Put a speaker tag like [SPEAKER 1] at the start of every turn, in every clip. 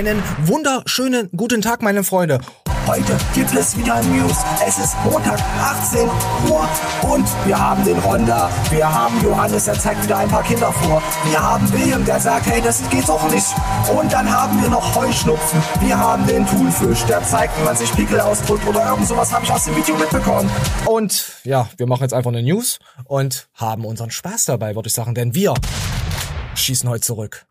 [SPEAKER 1] Einen wunderschönen guten Tag, meine Freunde.
[SPEAKER 2] Heute gibt es wieder News. Es ist Montag, 18 Uhr und wir haben den Ronda. Wir haben Johannes, der zeigt wieder ein paar Kinder vor. Wir haben William, der sagt, hey, das geht doch nicht. Und dann haben wir noch Heuschnupfen. Wir haben den Thunfisch, der zeigt, wie man sich Pickel ausdrückt oder irgend sowas habe ich aus dem Video mitbekommen.
[SPEAKER 1] Und ja, wir machen jetzt einfach eine News und haben unseren Spaß dabei, würde ich sagen, denn wir schießen heute zurück.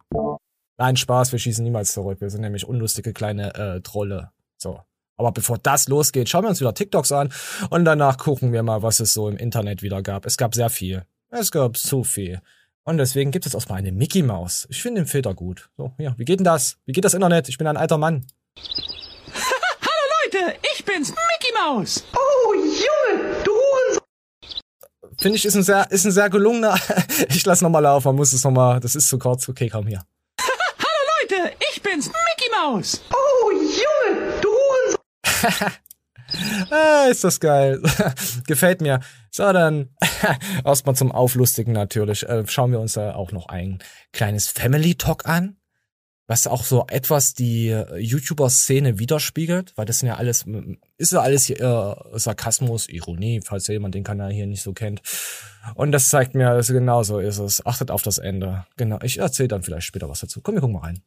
[SPEAKER 1] Nein, Spaß, wir schießen niemals zurück. Wir sind nämlich unlustige kleine äh, Trolle. So. Aber bevor das losgeht, schauen wir uns wieder TikToks an und danach gucken wir mal, was es so im Internet wieder gab. Es gab sehr viel. Es gab zu viel. Und deswegen gibt es erstmal eine Mickey Maus. Ich finde den Filter gut. So, ja, wie geht denn das? Wie geht das Internet? Ich bin ein alter Mann.
[SPEAKER 3] Hallo Leute, ich bin's, Mickey Maus.
[SPEAKER 4] Oh, Junge, du.
[SPEAKER 1] Finde ich, ist ein sehr, ist ein sehr gelungener. Ich lass nochmal laufen, man muss es nochmal, das ist zu kurz. Okay, komm hier.
[SPEAKER 3] Leute, ich bin's, Mickey Maus.
[SPEAKER 4] Oh, Junge, du Hurensohn.
[SPEAKER 1] ah, ist das geil. Gefällt mir. So, dann erstmal zum Auflustigen natürlich. Äh, schauen wir uns da auch noch ein kleines Family Talk an, was auch so etwas die äh, YouTuber-Szene widerspiegelt, weil das sind ja alles, ist ja alles hier, äh, Sarkasmus, Ironie, falls ja jemand den Kanal hier nicht so kennt. Und das zeigt mir, dass genauso ist es. Achtet auf das Ende. Genau, ich erzähle dann vielleicht später was dazu. Komm, wir gucken mal rein.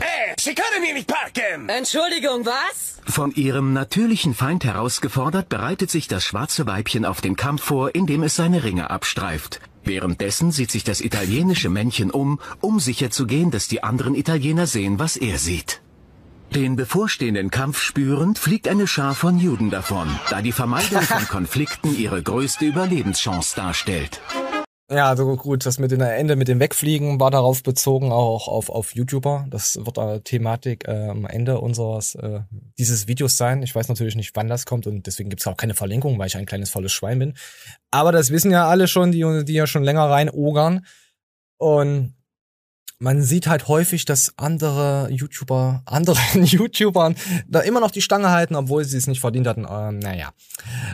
[SPEAKER 5] Äh, Sie können hier nicht parken!
[SPEAKER 6] Entschuldigung, was?
[SPEAKER 7] Von ihrem natürlichen Feind herausgefordert, bereitet sich das schwarze Weibchen auf den Kampf vor, indem es seine Ringe abstreift. Währenddessen sieht sich das italienische Männchen um, um sicherzugehen, dass die anderen Italiener sehen, was er sieht. Den bevorstehenden Kampf spürend, fliegt eine Schar von Juden davon, da die Vermeidung von Konflikten ihre größte Überlebenschance darstellt.
[SPEAKER 1] Ja, also gut, das mit dem Ende mit dem Wegfliegen war darauf bezogen, auch auf, auf YouTuber. Das wird eine Thematik äh, am Ende unseres äh, dieses Videos sein. Ich weiß natürlich nicht, wann das kommt und deswegen gibt's auch keine Verlinkung, weil ich ein kleines volles Schwein bin. Aber das wissen ja alle schon, die, die ja schon länger rein ogern. Und man sieht halt häufig, dass andere YouTuber, anderen YouTubern da immer noch die Stange halten, obwohl sie es nicht verdient hatten. Ähm, naja.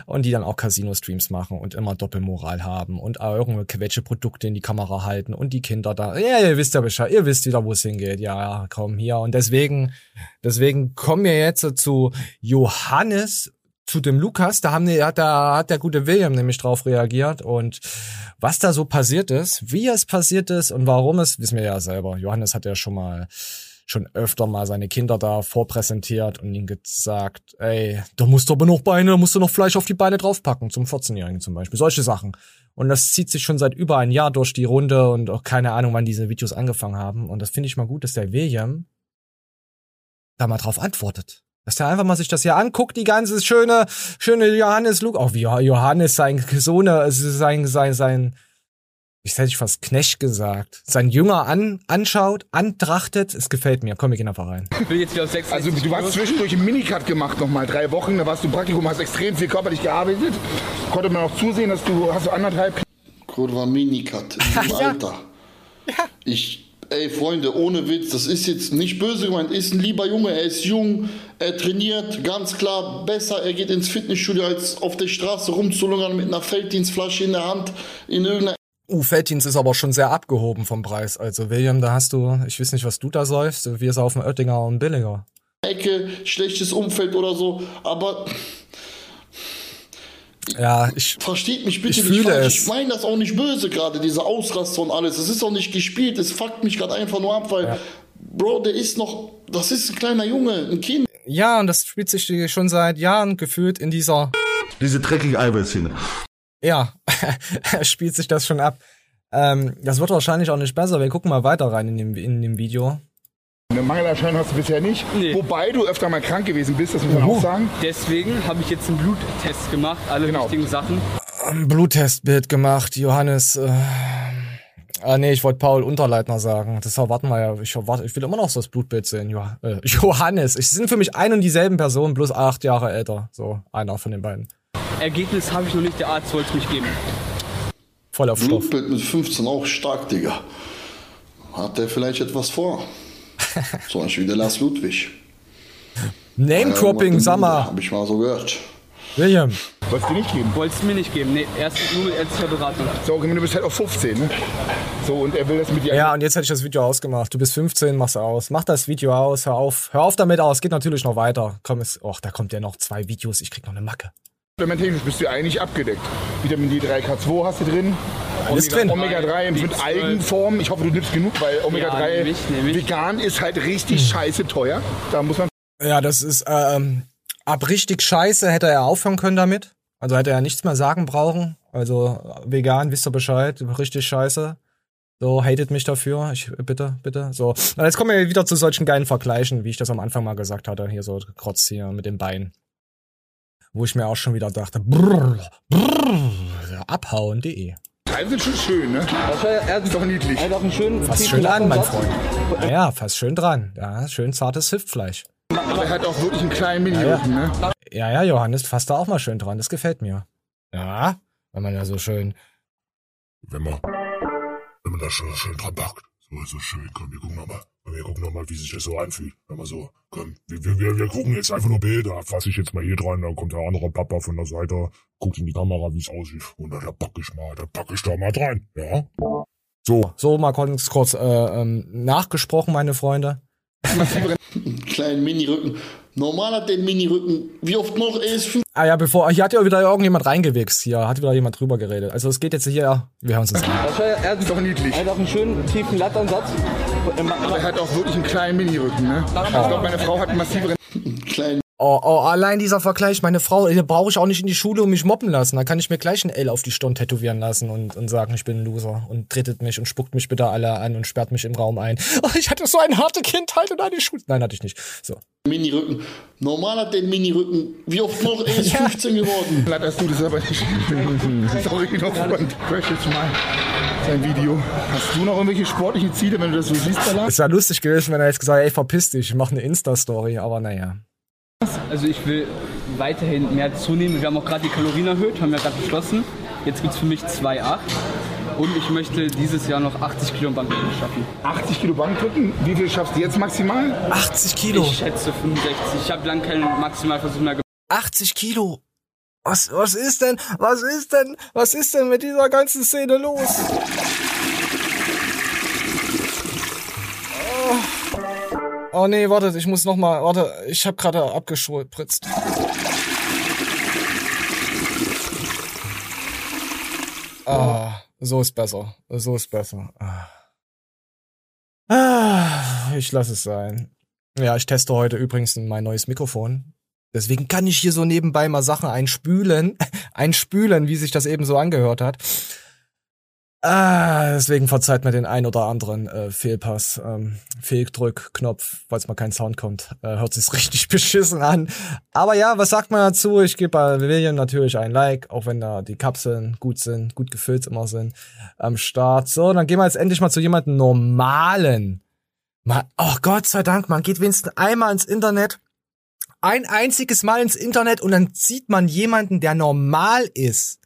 [SPEAKER 1] Und die dann auch Casino-Streams machen und immer Doppelmoral haben und irgendwelche Quetsche-Produkte in die Kamera halten und die Kinder da. Ja, ihr wisst ja Bescheid, ihr wisst wieder, wo es hingeht. Ja, komm hier. Und deswegen, deswegen kommen wir jetzt zu Johannes zu dem Lukas, da haben die, hat, da hat der gute William nämlich drauf reagiert und was da so passiert ist, wie es passiert ist und warum es, wissen wir ja selber. Johannes hat ja schon mal schon öfter mal seine Kinder da vorpräsentiert und ihnen gesagt, ey, da musst du aber noch Beine, da musst du noch Fleisch auf die Beine draufpacken, zum 14-Jährigen zum Beispiel. Solche Sachen. Und das zieht sich schon seit über ein Jahr durch die Runde und auch keine Ahnung, wann diese Videos angefangen haben. Und das finde ich mal gut, dass der William da mal drauf antwortet. Dass der einfach mal sich das hier anguckt, die ganze schöne, schöne Johannes Luke, auch wie Johannes sein Sohn, sein, sein, sein, ich hätte ich fast Knecht gesagt, sein Jünger an, anschaut, antrachtet, es gefällt mir. Komm, wir gehen einfach rein.
[SPEAKER 8] Ich will jetzt wieder auf 6
[SPEAKER 9] Also du hast zwischendurch einen Minicut gemacht nochmal, drei Wochen, da warst du im Praktikum, hast extrem viel körperlich gearbeitet. Konnte man auch zusehen, dass du hast so anderthalb
[SPEAKER 10] Kurva Minicut im
[SPEAKER 1] Ja.
[SPEAKER 10] Alter. Ich, ey Freunde, ohne Witz, das ist jetzt nicht böse gemeint, ist ein lieber Junge, er ist jung, er trainiert, ganz klar besser, er geht ins Fitnessstudio, als auf der Straße rumzulungern mit einer Felddienstflasche in der Hand, in irgendeiner
[SPEAKER 1] Uh, Felddienst ist aber schon sehr abgehoben vom Preis. Also William, da hast du, ich weiß nicht, was du da säufst, wir saufen Oettinger und billiger.
[SPEAKER 10] Ecke, schlechtes Umfeld oder so, aber
[SPEAKER 1] Ja, ich,
[SPEAKER 10] versteht mich bitte
[SPEAKER 1] Ich
[SPEAKER 10] nicht
[SPEAKER 1] fühle
[SPEAKER 10] falsch,
[SPEAKER 1] es.
[SPEAKER 10] ich meine das auch nicht böse gerade, diese Ausraster und alles, das ist auch nicht gespielt, es fuckt mich gerade einfach nur ab, weil, Bro, der ist noch, das ist ein kleiner Junge, ein Kind.
[SPEAKER 1] ja, und das spielt sich schon seit Jahren gefühlt in dieser
[SPEAKER 11] Diese dreckige Eiweißszene.
[SPEAKER 1] Ja, spielt sich das schon ab. Ähm, das wird wahrscheinlich auch nicht besser. Wir gucken mal weiter rein in dem, in dem Video.
[SPEAKER 9] Eine Mangelerscheinung hast du bisher nicht.
[SPEAKER 8] Nee.
[SPEAKER 9] Wobei du öfter mal krank gewesen bist, das muss man
[SPEAKER 1] Uh.
[SPEAKER 9] auch sagen.
[SPEAKER 8] Deswegen habe ich jetzt einen Bluttest gemacht, alle
[SPEAKER 9] Genau.
[SPEAKER 8] wichtigen Sachen.
[SPEAKER 1] Ein Bluttestbild gemacht, Johannes. Äh, ah, nee, ich wollte Paul Unterleitner sagen. Deshalb warten wir ja. Ich, warte, ich will immer noch so das Blutbild sehen. Jo äh, Johannes. Es sind für mich ein und dieselben Personen, bloß acht Jahre älter. So, einer von den beiden.
[SPEAKER 8] Ergebnis habe ich noch nicht, der Arzt wollte es mich geben.
[SPEAKER 1] Voll auf Stoff.
[SPEAKER 10] Blutbild mit 15 auch stark, Digga. Hat der vielleicht etwas vor? So ein wie der Lars Ludwig.
[SPEAKER 1] Name-Dropping, sag mal.
[SPEAKER 10] Hab ich mal so gehört.
[SPEAKER 1] William.
[SPEAKER 9] Wolltest du nicht geben?
[SPEAKER 8] Wolltest du mir nicht geben? Nee, erst nur mit ärztlicher Beratung.
[SPEAKER 9] So, okay, du bist halt auf 15, ne? So, und er will das mit dir.
[SPEAKER 1] Ja, und jetzt hätte ich das Video ausgemacht. Du bist 15, mach's aus. Mach das Video aus, hör auf. Hör auf damit aus. Geht natürlich noch weiter. Komm, es, och, da kommt ja noch zwei Videos. Ich krieg noch eine Macke.
[SPEAKER 9] Supplementarisch bist du eigentlich abgedeckt. Vitamin D3, K2 hast du drin.
[SPEAKER 1] Alles drin.
[SPEAKER 9] Omega-3 mit
[SPEAKER 8] B12.
[SPEAKER 9] Algenform. Ich hoffe, du nimmst genug, weil Omega-3
[SPEAKER 8] Ja, nehm ich, nehm ich.
[SPEAKER 9] vegan ist halt richtig scheiße teuer. Da muss man
[SPEAKER 1] Ja, das ist, ähm, ab richtig scheiße hätte er aufhören können damit. Also hätte er nichts mehr sagen brauchen. Also vegan, wisst ihr Bescheid, richtig scheiße. So, hatet mich dafür. Ich, bitte, bitte. So. Na, jetzt kommen wir wieder zu solchen geilen Vergleichen, wie ich das am Anfang mal gesagt hatte. Hier so Krotz hier mit dem Bein. Wo ich mir auch schon wieder dachte, brrr, brrr, abhauen.de.
[SPEAKER 9] Teile sind schon schön, ne?
[SPEAKER 8] Er
[SPEAKER 9] Ist doch niedlich.
[SPEAKER 8] hat auch einen schönen
[SPEAKER 1] Fast schön an, mein Freund. Naja, fast schön dran. Ja, schön zartes Hüftfleisch.
[SPEAKER 9] Aber er hat auch wirklich einen kleinen Mini-Rücken, ne?
[SPEAKER 1] Ja, ja, Johannes, fasst da auch mal schön dran. Das gefällt mir. Ja, wenn man ja so schön.
[SPEAKER 11] Wenn man, wenn man da schon schön dran packt. So, so schön. Komm, wir gucken nochmal. Wir gucken nochmal, wie sich das so anfühlt. Wenn man so, komm, wir, wir, wir, gucken jetzt einfach nur Bilder. Fass ich jetzt mal hier dran, dann kommt der andere Papa von der Seite, guckt in die Kamera, wie es aussieht. Und dann da pack ich mal, da pack ich da mal dran. Ja? So.
[SPEAKER 1] So, mal kurz, kurz äh, ähm, nachgesprochen, meine Freunde.
[SPEAKER 10] Kleinen Mini-Rücken. Normal hat der Mini-Rücken. Wie oft noch? Er ist.
[SPEAKER 1] Ah ja, bevor, hier hat ja wieder irgendjemand reingewichst. Hier hat wieder jemand drüber geredet. Also es geht jetzt hier, wir hören uns das an.
[SPEAKER 8] Er
[SPEAKER 9] Ist doch niedlich.
[SPEAKER 8] hat auch einen schönen tiefen Lattansatz.
[SPEAKER 9] Aber er hat auch wirklich einen kleinen Mini-Rücken, ne? Ich glaube, meine Frau hat einen massiveren.
[SPEAKER 10] Kleinen
[SPEAKER 1] Oh, oh, allein dieser Vergleich, meine Frau, hier brauche ich auch nicht in die Schule und mich mobben lassen. Da kann ich mir gleich ein L auf die Stirn tätowieren lassen und, und sagen, ich bin ein Loser und tretet mich und spuckt mich bitte alle an und sperrt mich im Raum ein. Oh, ich hatte so eine harte Kindheit und eine Schule. Nein, hatte ich nicht. So.
[SPEAKER 10] Mini-Rücken. Normal hat der einen Mini-Rücken. Wie oft noch? Er ist
[SPEAKER 1] Ja.
[SPEAKER 10] 15 geworden.
[SPEAKER 9] Leider hast du das aber nicht. Sorry, noch Freund. Crash jetzt mal sein Video. Hast du noch irgendwelche sportlichen Ziele, wenn du das so siehst, Bala?
[SPEAKER 1] Es wäre lustig gewesen, wenn er jetzt gesagt hätte, ey, verpiss dich, ich mache eine Insta-Story, aber naja.
[SPEAKER 8] Also ich will weiterhin mehr zunehmen. Wir haben auch gerade die Kalorien erhöht, haben ja gerade beschlossen. Jetzt gibt es für mich 2,8. Und ich möchte dieses Jahr noch 80 Kilo Bankdrücken schaffen.
[SPEAKER 9] 80 Kilo Bankdrücken. Wie viel schaffst du jetzt maximal?
[SPEAKER 1] 80 Kilo.
[SPEAKER 8] Ich schätze 65. Ich habe lange keinen Maximalversuch mehr gemacht.
[SPEAKER 1] 80 Kilo. Was, was ist denn, was ist denn, was ist denn mit dieser ganzen Szene los? Oh, nee, wartet, ich muss noch mal, warte, ich habe gerade abgespritzt. Ah, so ist besser, so ist besser. Ah. Ah, ich lasse es sein. Ja, ich teste heute übrigens mein neues Mikrofon. Deswegen kann ich hier so nebenbei mal Sachen einspülen, einspülen, wie sich das eben so angehört hat. Ah, deswegen verzeiht mir den ein oder anderen äh, Fehlpass, ähm, Fehldrückknopf, falls mal kein Sound kommt. Äh, hört sich richtig beschissen an. Aber ja, was sagt man dazu? Ich gebe bei William natürlich ein Like, auch wenn da die Kapseln gut sind, gut gefüllt immer sind am Start. So, dann gehen wir jetzt endlich mal zu jemandem normalen. Mal, oh Gott sei Dank, man geht wenigstens einmal ins Internet ein einziges Mal ins Internet und dann sieht man jemanden, der normal ist.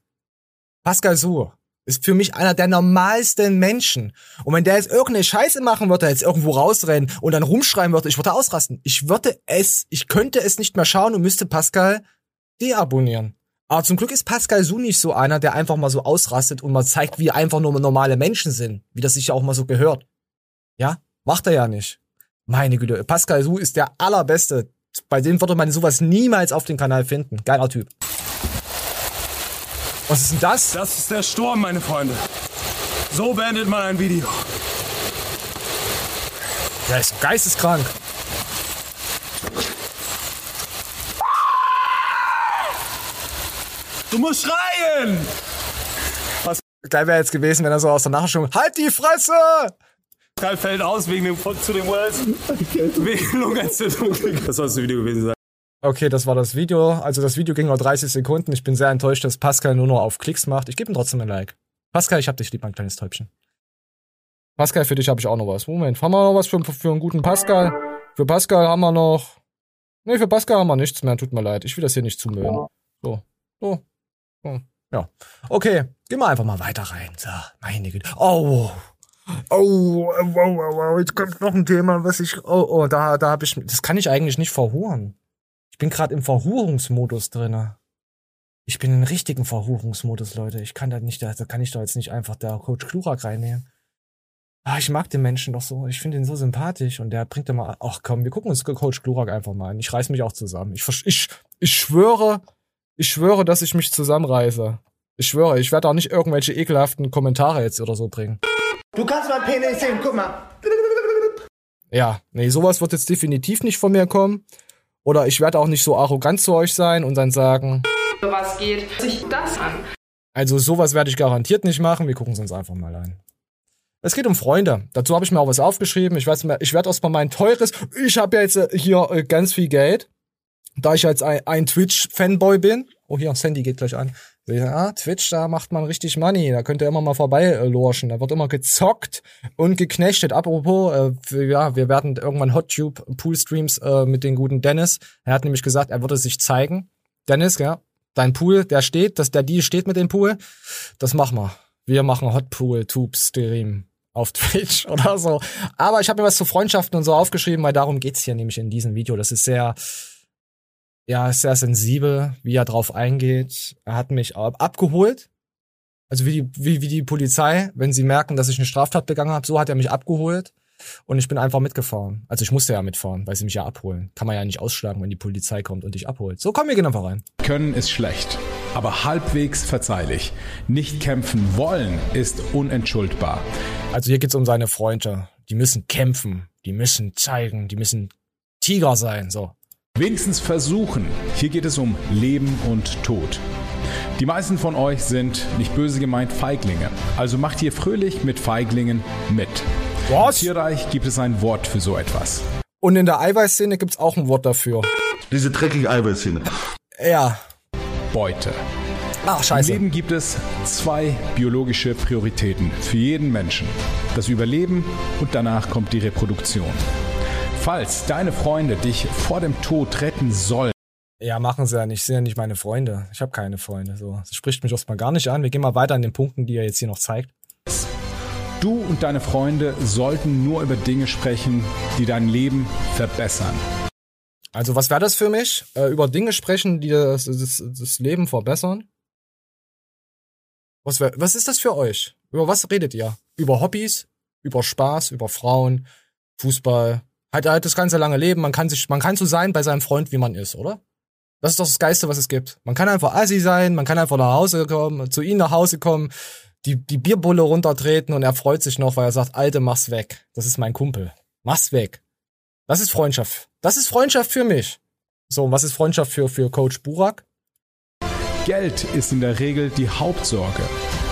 [SPEAKER 1] Pascal Suhr ist für mich einer der normalsten Menschen. Und wenn der jetzt irgendeine Scheiße machen würde, jetzt irgendwo rausrennen und dann rumschreien würde, ich würde ausrasten. Ich würde es, ich könnte es nicht mehr schauen und müsste Pascal deabonnieren. Aber zum Glück ist Pascal Su nicht so einer, der einfach mal so ausrastet und mal zeigt, wie einfach nur normale Menschen sind. Wie das sich ja auch mal so gehört. Ja? Macht er ja nicht. Meine Güte, Pascal Su ist der allerbeste. Bei dem würde man sowas niemals auf dem Kanal finden. Geiler Typ. Was ist denn das?
[SPEAKER 5] Das ist der Sturm, meine Freunde. So beendet man ein Video.
[SPEAKER 1] Der ist geisteskrank.
[SPEAKER 5] Du musst schreien!
[SPEAKER 1] Geil wäre jetzt gewesen, wenn er so aus der Nachrichtung, halt die Fresse!
[SPEAKER 5] Karl fällt aus wegen dem zu den Wells. wegen Lungenentzündung. Das soll das Video gewesen sein.
[SPEAKER 1] Okay, das war das Video. Also das Video ging nur 30 Sekunden. Ich bin sehr enttäuscht, dass Pascal nur noch auf Klicks macht. Ich gebe ihm trotzdem ein Like. Pascal, ich hab dich lieb, mein kleines Täubchen. Pascal, für dich habe ich auch noch was. Moment, haben wir noch was für, für einen guten Pascal? Für Pascal haben wir noch... Nee, für Pascal haben wir nichts mehr. Tut mir leid. Ich will das hier nicht zumüllen. So, so, so. Ja. Okay, gehen wir einfach mal weiter rein. So, meine Güte. Oh, Oh, wow, wow, wow, jetzt kommt noch ein Thema, was ich, oh, oh, da, da habe ich, das kann ich eigentlich nicht verhuren. Ich bin gerade im Verhurungsmodus drinne. Ich bin in richtigen Verhuchungsmodus, Leute. Ich kann da nicht, da kann ich doch jetzt nicht einfach da Coach Klurak reinnehmen. Ah, ich mag den Menschen doch so. Ich finde ihn so sympathisch und der bringt immer, ach komm, wir gucken uns Coach Glurak einfach mal an. Ich reiß mich auch zusammen. Ich, ich, ich schwöre, ich schwöre, dass ich mich zusammenreiße. Ich schwöre, ich werde auch nicht irgendwelche ekelhaften Kommentare jetzt oder so bringen.
[SPEAKER 2] Du kannst mein Penis sehen, guck mal.
[SPEAKER 1] Ja, nee, sowas wird jetzt definitiv nicht von mir kommen. Oder ich werde auch nicht so arrogant zu euch sein und dann sagen,
[SPEAKER 6] Was geht sich das an?
[SPEAKER 1] also sowas werde ich garantiert nicht machen. Wir gucken es uns einfach mal an. Es geht um Freunde. Dazu habe ich mir auch was aufgeschrieben. Ich weiß, ich werde erstmal mein teures. Ich habe ja jetzt äh, hier äh, ganz viel Geld, da ich jetzt ein, ein Twitch-Fanboy bin. Oh, hier, Sandy geht gleich an. Ja, Twitch, da macht man richtig Money. Da könnt ihr immer mal vorbei äh, lorschen. Da wird immer gezockt und geknechtet. Apropos, äh, ja, wir werden irgendwann HotTube Pool-Streams äh, mit den guten Dennis. Er hat nämlich gesagt, er würde sich zeigen. Dennis, ja, dein Pool, der steht, dass der Deal steht mit dem Pool. Das machen wir. Wir machen Hot Pool Tube Stream auf Twitch oder so. Aber ich habe mir was zu Freundschaften und so aufgeschrieben, weil darum geht's hier nämlich in diesem Video. Das ist sehr, ja, ist sehr sensibel, wie er drauf eingeht. Er hat mich ab abgeholt. Also wie die, wie, wie die Polizei, wenn sie merken, dass ich eine Straftat begangen habe, so hat er mich abgeholt. Und ich bin einfach mitgefahren. Also ich musste ja mitfahren, weil sie mich ja abholen. Kann man ja nicht ausschlagen, wenn die Polizei kommt und dich abholt. So, komm, wir gehen einfach rein.
[SPEAKER 12] Können ist schlecht, aber halbwegs verzeihlich. Nicht kämpfen wollen ist unentschuldbar.
[SPEAKER 1] Also hier geht's um seine Freunde. Die müssen kämpfen, die müssen zeigen, die müssen Tiger sein, so.
[SPEAKER 12] Wenigstens versuchen. Hier geht es um Leben und Tod. Die meisten von euch sind, nicht böse gemeint, Feiglinge. Also macht hier fröhlich mit Feiglingen mit.
[SPEAKER 1] Was?
[SPEAKER 12] Im Tierreich gibt es ein Wort für so etwas.
[SPEAKER 1] Und in der Eiweißszene gibt's auch ein Wort dafür.
[SPEAKER 13] Diese dreckige Eiweißszene.
[SPEAKER 1] Ja.
[SPEAKER 12] Beute.
[SPEAKER 1] Ach, scheiße.
[SPEAKER 12] Im Leben gibt es zwei biologische Prioritäten für jeden Menschen. Das Überleben und danach kommt die Reproduktion. Falls deine Freunde dich vor dem Tod retten sollen,
[SPEAKER 1] Ja, machen sie ja nicht. Sind ja nicht meine Freunde. Ich habe keine Freunde. So, das spricht mich erstmal gar nicht an. Wir gehen mal weiter an den Punkten, die er jetzt hier noch zeigt.
[SPEAKER 12] du und deine Freunde sollten nur über Dinge sprechen, die dein Leben verbessern.
[SPEAKER 1] Also, was wäre das für mich? Äh, über Dinge sprechen, die das, das, das Leben verbessern? Was, wär, was ist das für euch? Über was redet ihr? Über Hobbys? Über Spaß? Über Frauen? Fußball? Halt, halt das ganze lange Leben. Man kann sich, man kann so sein bei seinem Freund, wie man ist, oder? Das ist doch das Geiste, was es gibt. Man kann einfach assi sein, man kann einfach nach Hause kommen, zu ihm nach Hause kommen, die, die Bierbulle runtertreten und er freut sich noch, weil er sagt, Alte, mach's weg. Das ist mein Kumpel. Mach's weg. Das ist Freundschaft. Das ist Freundschaft für mich. So, und was ist Freundschaft für, für Coach Burak?
[SPEAKER 12] Geld ist in der Regel die Hauptsorge.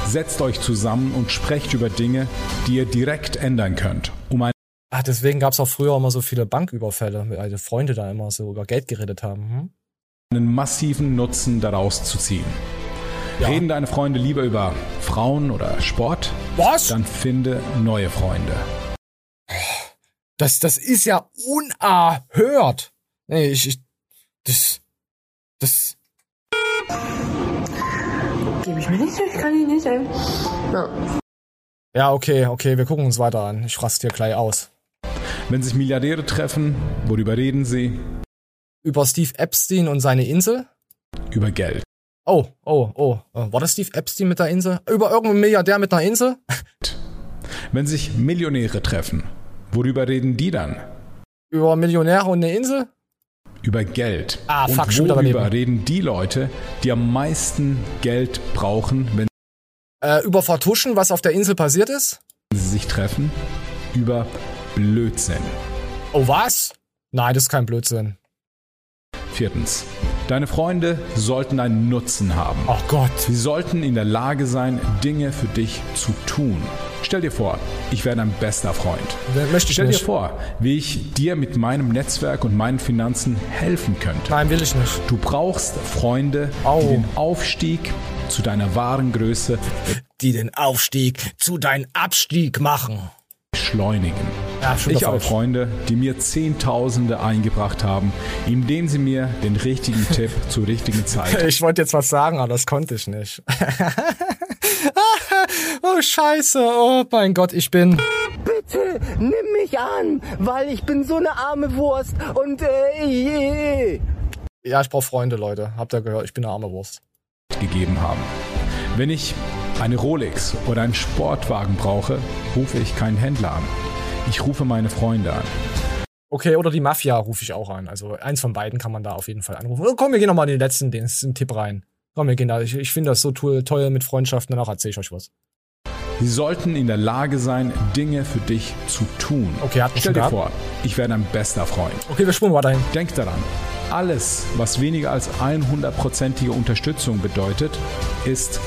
[SPEAKER 12] Setzt euch zusammen und sprecht über Dinge, die ihr direkt ändern könnt, um ein
[SPEAKER 1] Ah, deswegen gab's auch früher immer so viele Banküberfälle, weil die Freunde da immer so über Geld geredet haben. Hm?
[SPEAKER 12] einen massiven Nutzen daraus zu ziehen.
[SPEAKER 1] Ja.
[SPEAKER 12] Reden deine Freunde lieber über Frauen oder Sport?
[SPEAKER 1] Was?
[SPEAKER 12] Dann finde neue Freunde.
[SPEAKER 1] Das, das ist ja unerhört. Nee, ich, ich das, das,
[SPEAKER 6] Gebe ich mir nicht, ich kann ihn nicht, ey. Ja.
[SPEAKER 1] ja, okay, okay, wir gucken uns weiter an. Ich raste hier gleich aus.
[SPEAKER 12] Wenn sich Milliardäre treffen, worüber reden sie?
[SPEAKER 1] Über Steve Epstein und seine Insel?
[SPEAKER 12] Über Geld.
[SPEAKER 1] Oh, oh, oh. Äh, War das Steve Epstein mit der Insel? Über irgendeinen Milliardär mit einer Insel?
[SPEAKER 12] Wenn sich Millionäre treffen, worüber reden die dann?
[SPEAKER 1] Über Millionäre und eine Insel?
[SPEAKER 12] Über Geld.
[SPEAKER 1] Ah, fuck,
[SPEAKER 12] und worüber reden die Leute, die am meisten Geld brauchen, wenn
[SPEAKER 1] Äh, über Vertuschen, was auf der Insel passiert ist?
[SPEAKER 12] sie sich treffen? Über Blödsinn.
[SPEAKER 1] Oh, was? Nein, das ist kein Blödsinn.
[SPEAKER 12] Viertens. Deine Freunde sollten einen Nutzen haben.
[SPEAKER 1] Ach Gott.
[SPEAKER 12] Sie sollten in der Lage sein, Dinge für dich zu tun. Stell dir vor, ich wäre dein bester Freund.
[SPEAKER 1] Wer- Möchte ich
[SPEAKER 12] Stell
[SPEAKER 1] nicht.
[SPEAKER 12] dir vor, wie ich dir mit meinem Netzwerk und meinen Finanzen helfen könnte.
[SPEAKER 1] Nein, will ich nicht.
[SPEAKER 12] Du brauchst Freunde,
[SPEAKER 1] Au.
[SPEAKER 12] die den Aufstieg zu deiner wahren Größe
[SPEAKER 1] Die den Aufstieg zu deinem Abstieg machen.
[SPEAKER 12] beschleunigen.
[SPEAKER 1] Ja, schon
[SPEAKER 12] Ich habe. Freunde, die mir Zehntausende eingebracht haben, indem sie mir den richtigen Tipp zur richtigen Zeit
[SPEAKER 1] Ich wollte jetzt was sagen, aber das konnte ich nicht. oh, scheiße. Oh, mein Gott, ich bin...
[SPEAKER 2] Bitte, nimm mich an, weil ich bin so eine arme Wurst und äh, je.
[SPEAKER 1] Ja, ich brauche Freunde, Leute. Habt ihr gehört? Ich bin eine arme Wurst.
[SPEAKER 12] gegeben haben. Wenn ich eine Rolex oder einen Sportwagen brauche, rufe ich keinen Händler an. Ich rufe meine Freunde an.
[SPEAKER 1] Okay, oder die Mafia rufe ich auch an. Also eins von beiden kann man da auf jeden Fall anrufen. Oh, komm, wir gehen nochmal in den letzten, den, den Tipp rein. Komm, wir gehen da. Ich, ich finde das so toll, toll mit Freundschaften, danach erzähle ich euch was.
[SPEAKER 12] Sie sollten in der Lage sein, Dinge für dich zu tun.
[SPEAKER 1] Okay, hat
[SPEAKER 12] Stell dir vor, ich wäre dein bester Freund.
[SPEAKER 1] Okay, wir spulen weiterhin.
[SPEAKER 12] Denk daran, alles, was weniger als 100%ige Unterstützung bedeutet, ist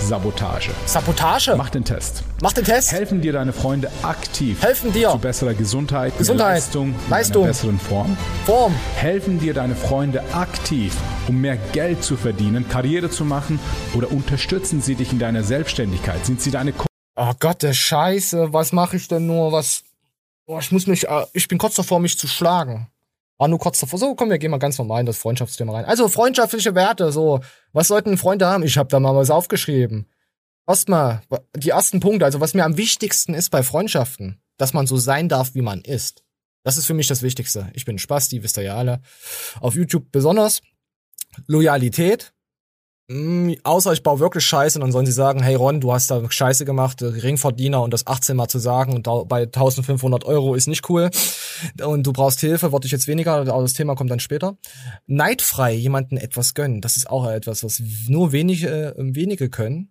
[SPEAKER 12] Sabotage.
[SPEAKER 1] Sabotage?
[SPEAKER 12] Mach den Test.
[SPEAKER 1] Mach den Test.
[SPEAKER 12] Helfen dir deine Freunde aktiv
[SPEAKER 1] Helfen dir.
[SPEAKER 12] zu besserer Gesundheit,
[SPEAKER 1] Gesundheit.
[SPEAKER 12] Leistung,
[SPEAKER 1] Leistung.
[SPEAKER 12] einer besseren Form?
[SPEAKER 1] Form.
[SPEAKER 12] Helfen dir deine Freunde aktiv, um mehr Geld zu verdienen, Karriere zu machen oder unterstützen sie dich in deiner Selbstständigkeit? Sind sie deine Ko
[SPEAKER 1] Oh Gott, der Scheiße, was mache ich denn nur? Was. Oh, ich muss mich. äh, Ich bin kurz davor, mich zu schlagen. War nur kurz davor. So, komm, wir gehen mal ganz normal in das Freundschaftsthema rein. Also, freundschaftliche Werte, so. Was sollten Freunde haben? Ich habe da mal was aufgeschrieben. Erstmal, die ersten Punkte, also was mir am wichtigsten ist bei Freundschaften, dass man so sein darf, wie man ist. Das ist für mich das Wichtigste. Ich bin Spasti, wisst ihr ja alle. Auf YouTube besonders. Loyalität. Mm, außer ich baue wirklich Scheiße und dann sollen sie sagen, hey Ron, du hast da Scheiße gemacht, äh, Geringverdiener und das 18 mal zu sagen und da, bei 1500 Euro ist nicht cool und du brauchst Hilfe, würde ich jetzt weniger, aber das Thema kommt dann später. Neidfrei jemanden etwas gönnen, das ist auch etwas, was nur wenige, äh, wenige können.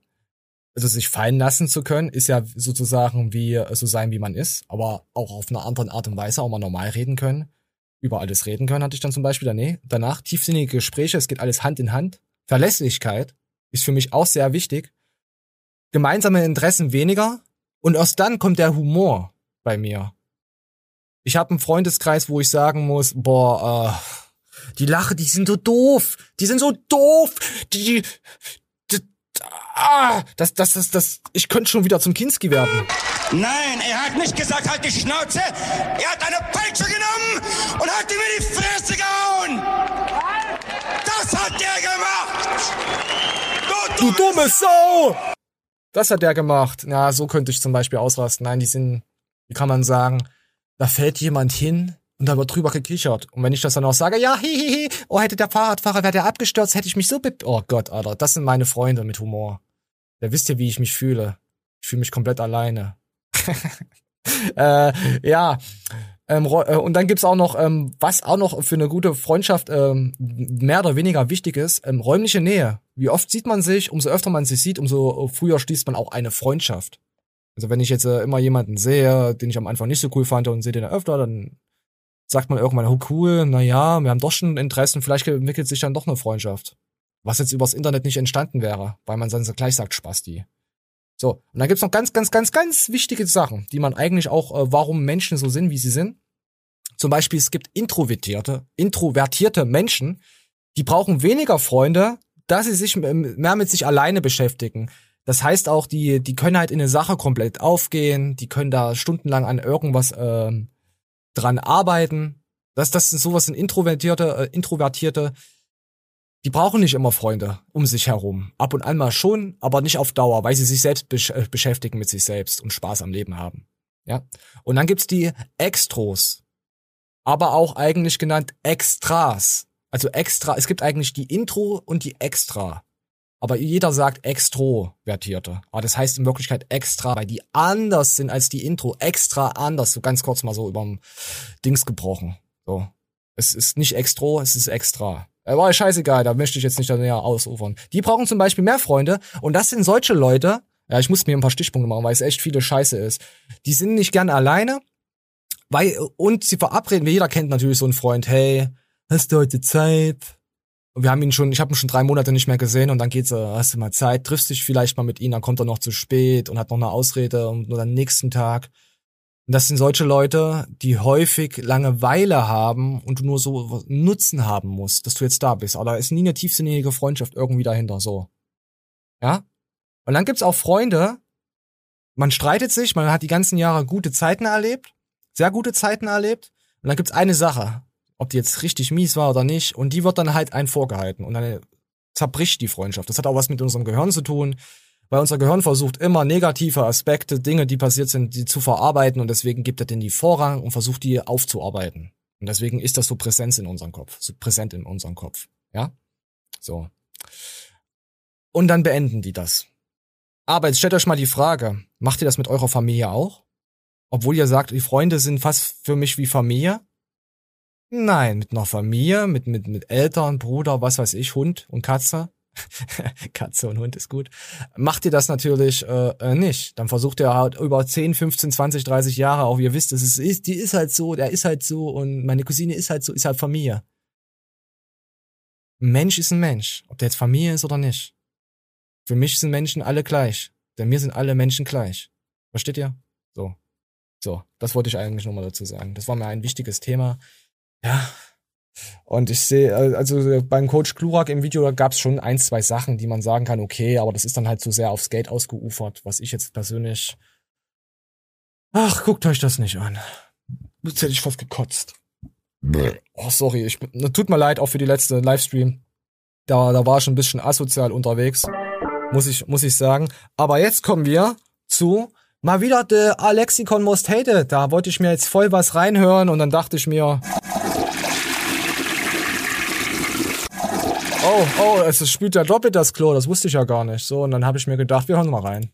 [SPEAKER 1] Also sich fallen lassen zu können, ist ja sozusagen wie äh, so sein, wie man ist, aber auch auf einer anderen Art und Weise auch mal normal reden können. Über alles reden können, hatte ich dann zum Beispiel danach tiefsinnige Gespräche, es geht alles Hand in Hand. Verlässlichkeit ist für mich auch sehr wichtig. Gemeinsame Interessen weniger und erst dann kommt der Humor bei mir. Ich habe einen Freundeskreis, wo ich sagen muss, boah, äh, die Lache, die sind so doof, die sind so doof, die, die ah, das, das, das, das, ich könnte schon wieder zum Kinski werden.
[SPEAKER 14] Nein, er hat nicht gesagt, halt die Schnauze. Er hat eine Peitsche genommen und hat ihm in die Fresse gehauen. Das hat er gemacht.
[SPEAKER 1] Du dumme Sau! Das hat der gemacht. Ja, so könnte ich zum Beispiel ausrasten. Nein, die sind, wie kann man sagen, da fällt jemand hin und da wird drüber gekichert. Und wenn ich das dann auch sage, ja, hihihi, oh, hätte der Fahrradfahrer, wäre der abgestürzt, hätte ich mich so be Oh Gott, Alter, das sind meine Freunde mit Humor. Da wisst ihr, wie ich mich fühle. Ich fühle mich komplett alleine. äh, ja. Ähm, äh, und dann gibt's auch noch, ähm, was auch noch für eine gute Freundschaft ähm, mehr oder weniger wichtig ist, ähm, räumliche Nähe. Wie oft sieht man sich, umso öfter man sich sieht, umso früher schließt man auch eine Freundschaft. Also wenn ich jetzt äh, immer jemanden sehe, den ich am Anfang nicht so cool fand und sehe den öfter, dann sagt man irgendwann, oh cool, na ja, wir haben doch schon Interessen, vielleicht entwickelt sich dann doch eine Freundschaft. Was jetzt übers Internet nicht entstanden wäre, weil man dann so gleich sagt, Spasti. So, und dann gibt's noch ganz, ganz, ganz, ganz wichtige Sachen, die man eigentlich auch, äh, warum Menschen so sind, wie sie sind. Zum Beispiel, es gibt introvertierte, introvertierte Menschen, die brauchen weniger Freunde, da sie sich mehr mit sich alleine beschäftigen. Das heißt auch, die, die können halt in eine Sache komplett aufgehen, die können da stundenlang an irgendwas ähm, dran arbeiten. Das, das sind sowas sind introvertierte, äh, introvertierte, die brauchen nicht immer Freunde um sich herum. Ab und an mal schon, aber nicht auf Dauer, weil sie sich selbst besch äh, beschäftigen mit sich selbst und Spaß am Leben haben. Ja. Und dann gibt's die Extros. Aber auch eigentlich genannt Extras. Also extra, es gibt eigentlich die Intro und die Extra. Aber jeder sagt Extrovertierte. Aber das heißt in Wirklichkeit extra, weil die anders sind als die Intro. Extra anders. So ganz kurz mal so überm Dings gebrochen. So. Es ist nicht Extro, es ist extra. Äh, War ja scheißegal, da möchte ich jetzt nicht da näher ausufern. Die brauchen zum Beispiel mehr Freunde und das sind solche Leute, ja, ich muss mir ein paar Stichpunkte machen, weil es echt viele Scheiße ist. Die sind nicht gern alleine, weil, und sie verabreden, jeder kennt natürlich so einen Freund, hey, hast du heute Zeit? Und wir haben ihn schon, ich habe ihn schon drei Monate nicht mehr gesehen und dann geht's, äh, hast du mal Zeit, triffst dich vielleicht mal mit ihm, dann kommt er noch zu spät und hat noch eine Ausrede und nur am nächsten Tag. Und das sind solche Leute, die häufig Langeweile haben und du nur so Nutzen haben musst, dass du jetzt da bist. Aber da ist nie eine tiefsinnige Freundschaft irgendwie dahinter, so. Ja? Und dann gibt's auch Freunde, man streitet sich, man hat die ganzen Jahre gute Zeiten erlebt, sehr gute Zeiten erlebt. Und dann gibt's eine Sache, ob die jetzt richtig mies war oder nicht, und die wird dann halt ein vorgehalten. Und dann zerbricht die Freundschaft. Das hat auch was mit unserem Gehirn zu tun, weil unser Gehirn versucht immer negative Aspekte, Dinge, die passiert sind, die zu verarbeiten und deswegen gibt er denen die Vorrang und versucht die aufzuarbeiten. Und deswegen ist das so Präsenz in unserem Kopf, so präsent in unserem Kopf. Ja? So. Und dann beenden die das. Aber jetzt stellt euch mal die Frage, macht ihr das mit eurer Familie auch? Obwohl ihr sagt, die Freunde sind fast für mich wie Familie? Nein, mit einer Familie, mit, mit, mit Eltern, Bruder, was weiß ich, Hund und Katze. Katze und Hund ist gut. Macht ihr das natürlich äh, äh, nicht. Dann versucht ihr halt über 10, 15, 20, 30 Jahre auch, ihr wisst, es ist, die ist halt so, der ist halt so und meine Cousine ist halt so, ist halt Familie. Ein Mensch ist ein Mensch, ob der jetzt Familie ist oder nicht. Für mich sind Menschen alle gleich. Denn mir sind alle Menschen gleich. Versteht ihr? So. So, das wollte ich eigentlich nochmal dazu sagen. Das war mir ein wichtiges Thema. Ja. Und ich sehe, also beim Coach Klurak im Video gab es schon ein, zwei Sachen, die man sagen kann, okay, aber das ist dann halt zu sehr aufs Geld ausgeufert, was ich jetzt persönlich. Ach, guckt euch das nicht an. Jetzt hätte ich fast gekotzt. Oh, sorry, ich, tut mir leid auch für die letzte Livestream. Da, da war ich ein bisschen asozial unterwegs. Muss ich, muss ich sagen. Aber jetzt kommen wir zu mal wieder der Alexikon Most Hated. Da wollte ich mir jetzt voll was reinhören und dann dachte ich mir. Oh, oh, es spült ja doppelt das Klo, das wusste ich ja gar nicht. So, und dann habe ich mir gedacht, wir hören mal rein.